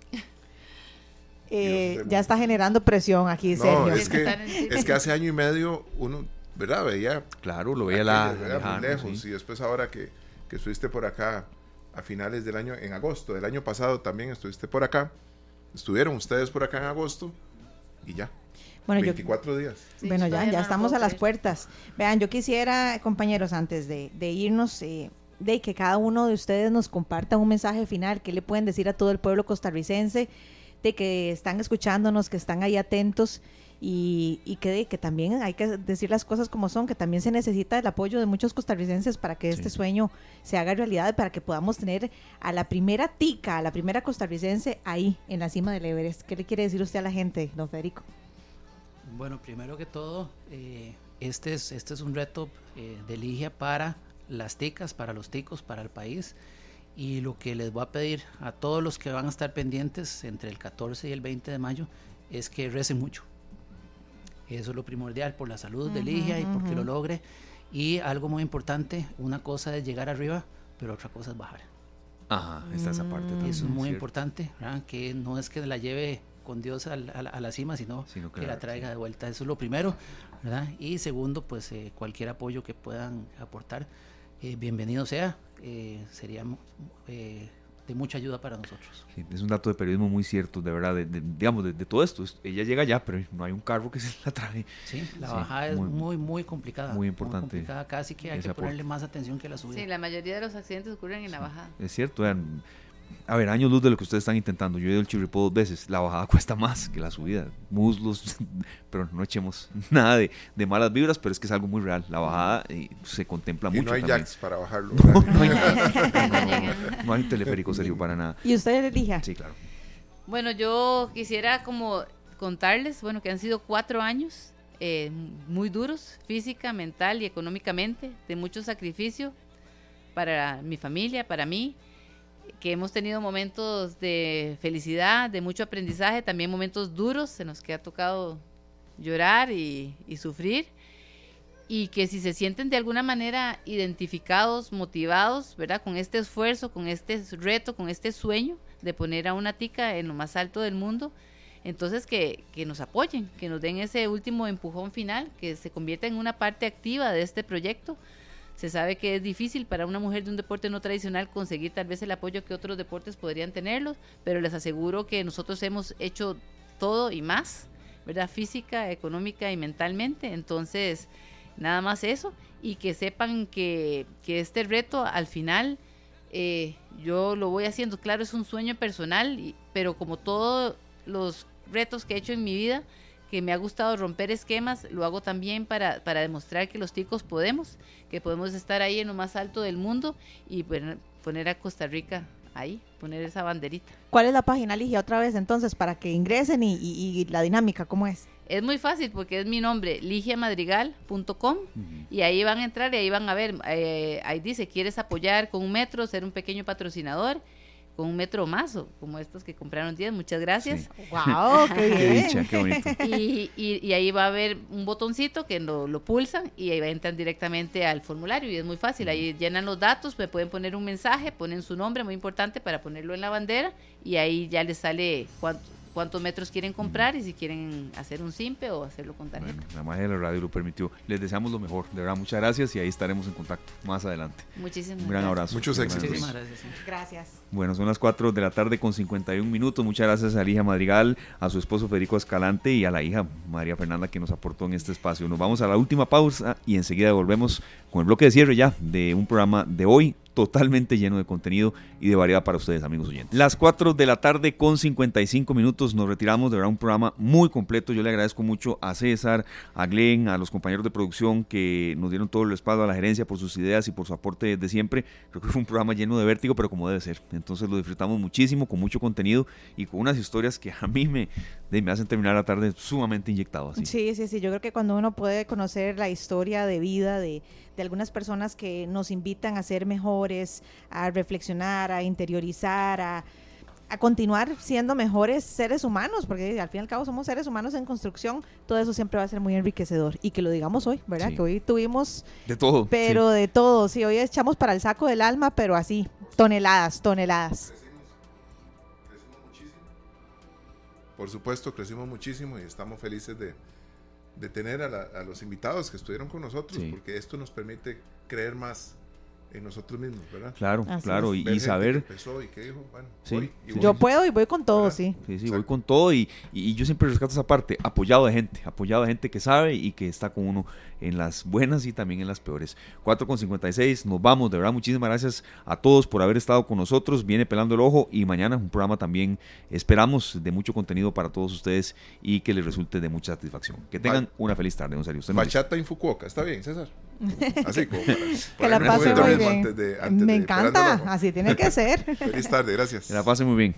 Eh, ya está generando presión aquí, no, Sergio. Es que, es que hace año y medio uno ¿verdad? Veía. Claro, lo veía la. lejos. Y después, ahora que, que, estuviste por acá a finales del año, en agosto del año pasado también estuviste por acá. Estuvieron ustedes por acá en agosto y ya. Bueno, 24 días. bueno, ya, ya estamos a las puertas. Vean, yo quisiera, compañeros, antes de, de irnos, eh, de que cada uno de ustedes nos comparta un mensaje final. ¿Qué le pueden decir a todo el pueblo costarricense? De que están escuchándonos, que están ahí atentos y, que, que también hay que decir las cosas como son, que también se necesita el apoyo de muchos costarricenses para que este sueño se haga realidad, para que podamos tener a la primera tica, a la primera costarricense ahí en la cima del Everest. ¿Qué le quiere decir usted a la gente, don Federico? Bueno, primero que todo, eh, este, es, este es un reto eh, de Ligia para las ticas, para los ticos, para el país. Y lo que les voy a pedir a todos los que van a estar pendientes entre el 14 y el 20 de mayo es que recen mucho eso es lo primordial por la salud de Ligia y porque lo logre. Y algo muy importante, una cosa es llegar arriba, pero otra cosa es bajar. Ajá, está esa parte también. Eso es muy importante, que no es que la lleve con Dios a, la cima, sino, que, la traiga de vuelta. Eso es lo primero, ¿verdad? Y segundo, pues eh, cualquier apoyo que puedan aportar, eh, bienvenido sea. Eh, sería de mucha ayuda para nosotros. es un dato de periodismo muy cierto, de verdad, de, digamos, de, todo esto. Ella llega ya, pero no hay un carro que se la trae. Sí, la bajada es muy, muy complicada. Muy importante. Muy complicada, casi que hay que ponerle más atención que la subida. Sí, la mayoría de los accidentes ocurren en la bajada. Es cierto, vean, a ver, años luz de lo que ustedes están intentando. Yo he ido al chirripo dos veces. La bajada cuesta más que la subida. Muslos, pero no echemos nada de, de, malas vibras, pero es que es algo muy real. La bajada eh, se contempla y mucho. No hay jacks para bajarlo. No, hay, teleférico serio para nada. ¿Y usted elija? Sí, claro. Bueno, yo quisiera como contarles, bueno, que han sido cuatro años eh, muy duros, física, mental y económicamente, de mucho sacrificio para mi familia, para mí que hemos tenido momentos de felicidad, de mucho aprendizaje, también momentos duros en los que ha tocado llorar y, sufrir, y que si se sienten de alguna manera identificados, motivados, ¿verdad? Con este esfuerzo, con este reto, con este sueño de poner a una tica en lo más alto del mundo, entonces que, que nos apoyen, que nos den ese último empujón final, que se convierta en una parte activa de este proyecto, se sabe que es difícil para una mujer de un deporte no tradicional conseguir tal vez el apoyo que otros deportes podrían tenerlos, pero les aseguro que nosotros hemos hecho todo y más, ¿verdad? Física, económica y mentalmente. Entonces, nada más eso. Y que sepan que, este reto al final eh, yo lo voy haciendo. Claro, es un sueño personal, pero como todos los retos que he hecho en mi vida, que me ha gustado romper esquemas, lo hago también para, para demostrar que los ticos podemos, que podemos estar ahí en lo más alto del mundo y poner a Costa Rica ahí, poner esa banderita. ¿Cuál es la página, Ligia, otra vez entonces, para que ingresen y, la dinámica, cómo es? Es muy fácil porque es mi nombre, ligiamadrigal.com y ahí van a entrar y ahí van a ver, eh, ahí dice, ¿quieres apoyar con un metro, ser un pequeño patrocinador? Con un metro más, o como estos que compraron 10, muchas gracias. ¡Wow! ¡Qué bien! Y, ahí va a haber un botoncito que lo, lo, pulsan y ahí entran directamente al formulario y es muy fácil. Ahí llenan los datos, me pueden poner un mensaje, ponen su nombre, muy importante, para ponerlo en la bandera y ahí ya les sale cuánto, cuántos metros quieren comprar y si quieren hacer un simpe o hacerlo con tarjeta. la magia de la radio lo permitió. Les deseamos lo mejor. De verdad, muchas gracias y ahí estaremos en contacto más adelante. Muchísimas Un gran abrazo. Muchos éxitos. gracias. Gracias. Bueno, son las 4 de la tarde con 51 minutos. Muchas gracias a la hija Madrigal, a su esposo Federico Escalante y a la hija María Fernanda que nos aportó en este espacio. Nos vamos a la última pausa y enseguida volvemos con el bloque de cierre ya de un programa de hoy totalmente lleno de contenido y de variedad para ustedes, amigos oyentes. Las 4 de la tarde con 55 minutos nos retiramos, de verdad un programa muy completo. Yo le agradezco mucho a César, a Glenn, a los compañeros de producción que nos dieron todo el respaldo a la gerencia por sus ideas y por su aporte de siempre. Creo que fue un programa lleno de vértigo, pero como debe ser. Entonces lo disfrutamos muchísimo, con mucho contenido y con unas historias que a mí me, me hacen terminar la tarde sumamente inyectado. Así. Sí, sí, sí. Yo creo que cuando uno puede conocer la historia de vida de de algunas personas que nos invitan a ser mejores, a reflexionar, a interiorizar, a, continuar siendo mejores seres humanos, porque al fin y al cabo somos seres humanos en construcción, todo eso siempre va a ser muy enriquecedor. Y que lo digamos hoy, ¿verdad? Que hoy tuvimos... De todo. Pero de todo, sí, hoy echamos para el saco del alma, pero así, toneladas, toneladas. Por supuesto, crecimos muchísimo y estamos felices de, de tener a, los invitados que estuvieron con nosotros, porque esto nos permite creer más en nosotros mismos, ¿verdad? Claro, claro, y, saber... yo puedo y voy con todo, sí. Sí, sí, voy con todo y, y, yo siempre rescato esa parte, apoyado de gente, apoyado de gente que sabe y que está con uno en las buenas y también en las peores. 4 con 56, nos vamos, de verdad, muchísimas gracias a todos por haber estado con nosotros, viene pelando el ojo y mañana un programa también, esperamos, de mucho contenido para todos ustedes y que les resulte de mucha satisfacción. Que tengan una feliz tarde, don Sergio. Bachata en Fukuoka, ¿está bien, César? Así como que la pase muy bien. Me encanta, así tiene que ser. Feliz tarde, gracias. Que la pase muy bien.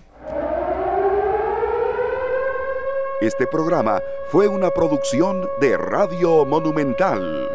Este programa fue una producción de Radio Monumental.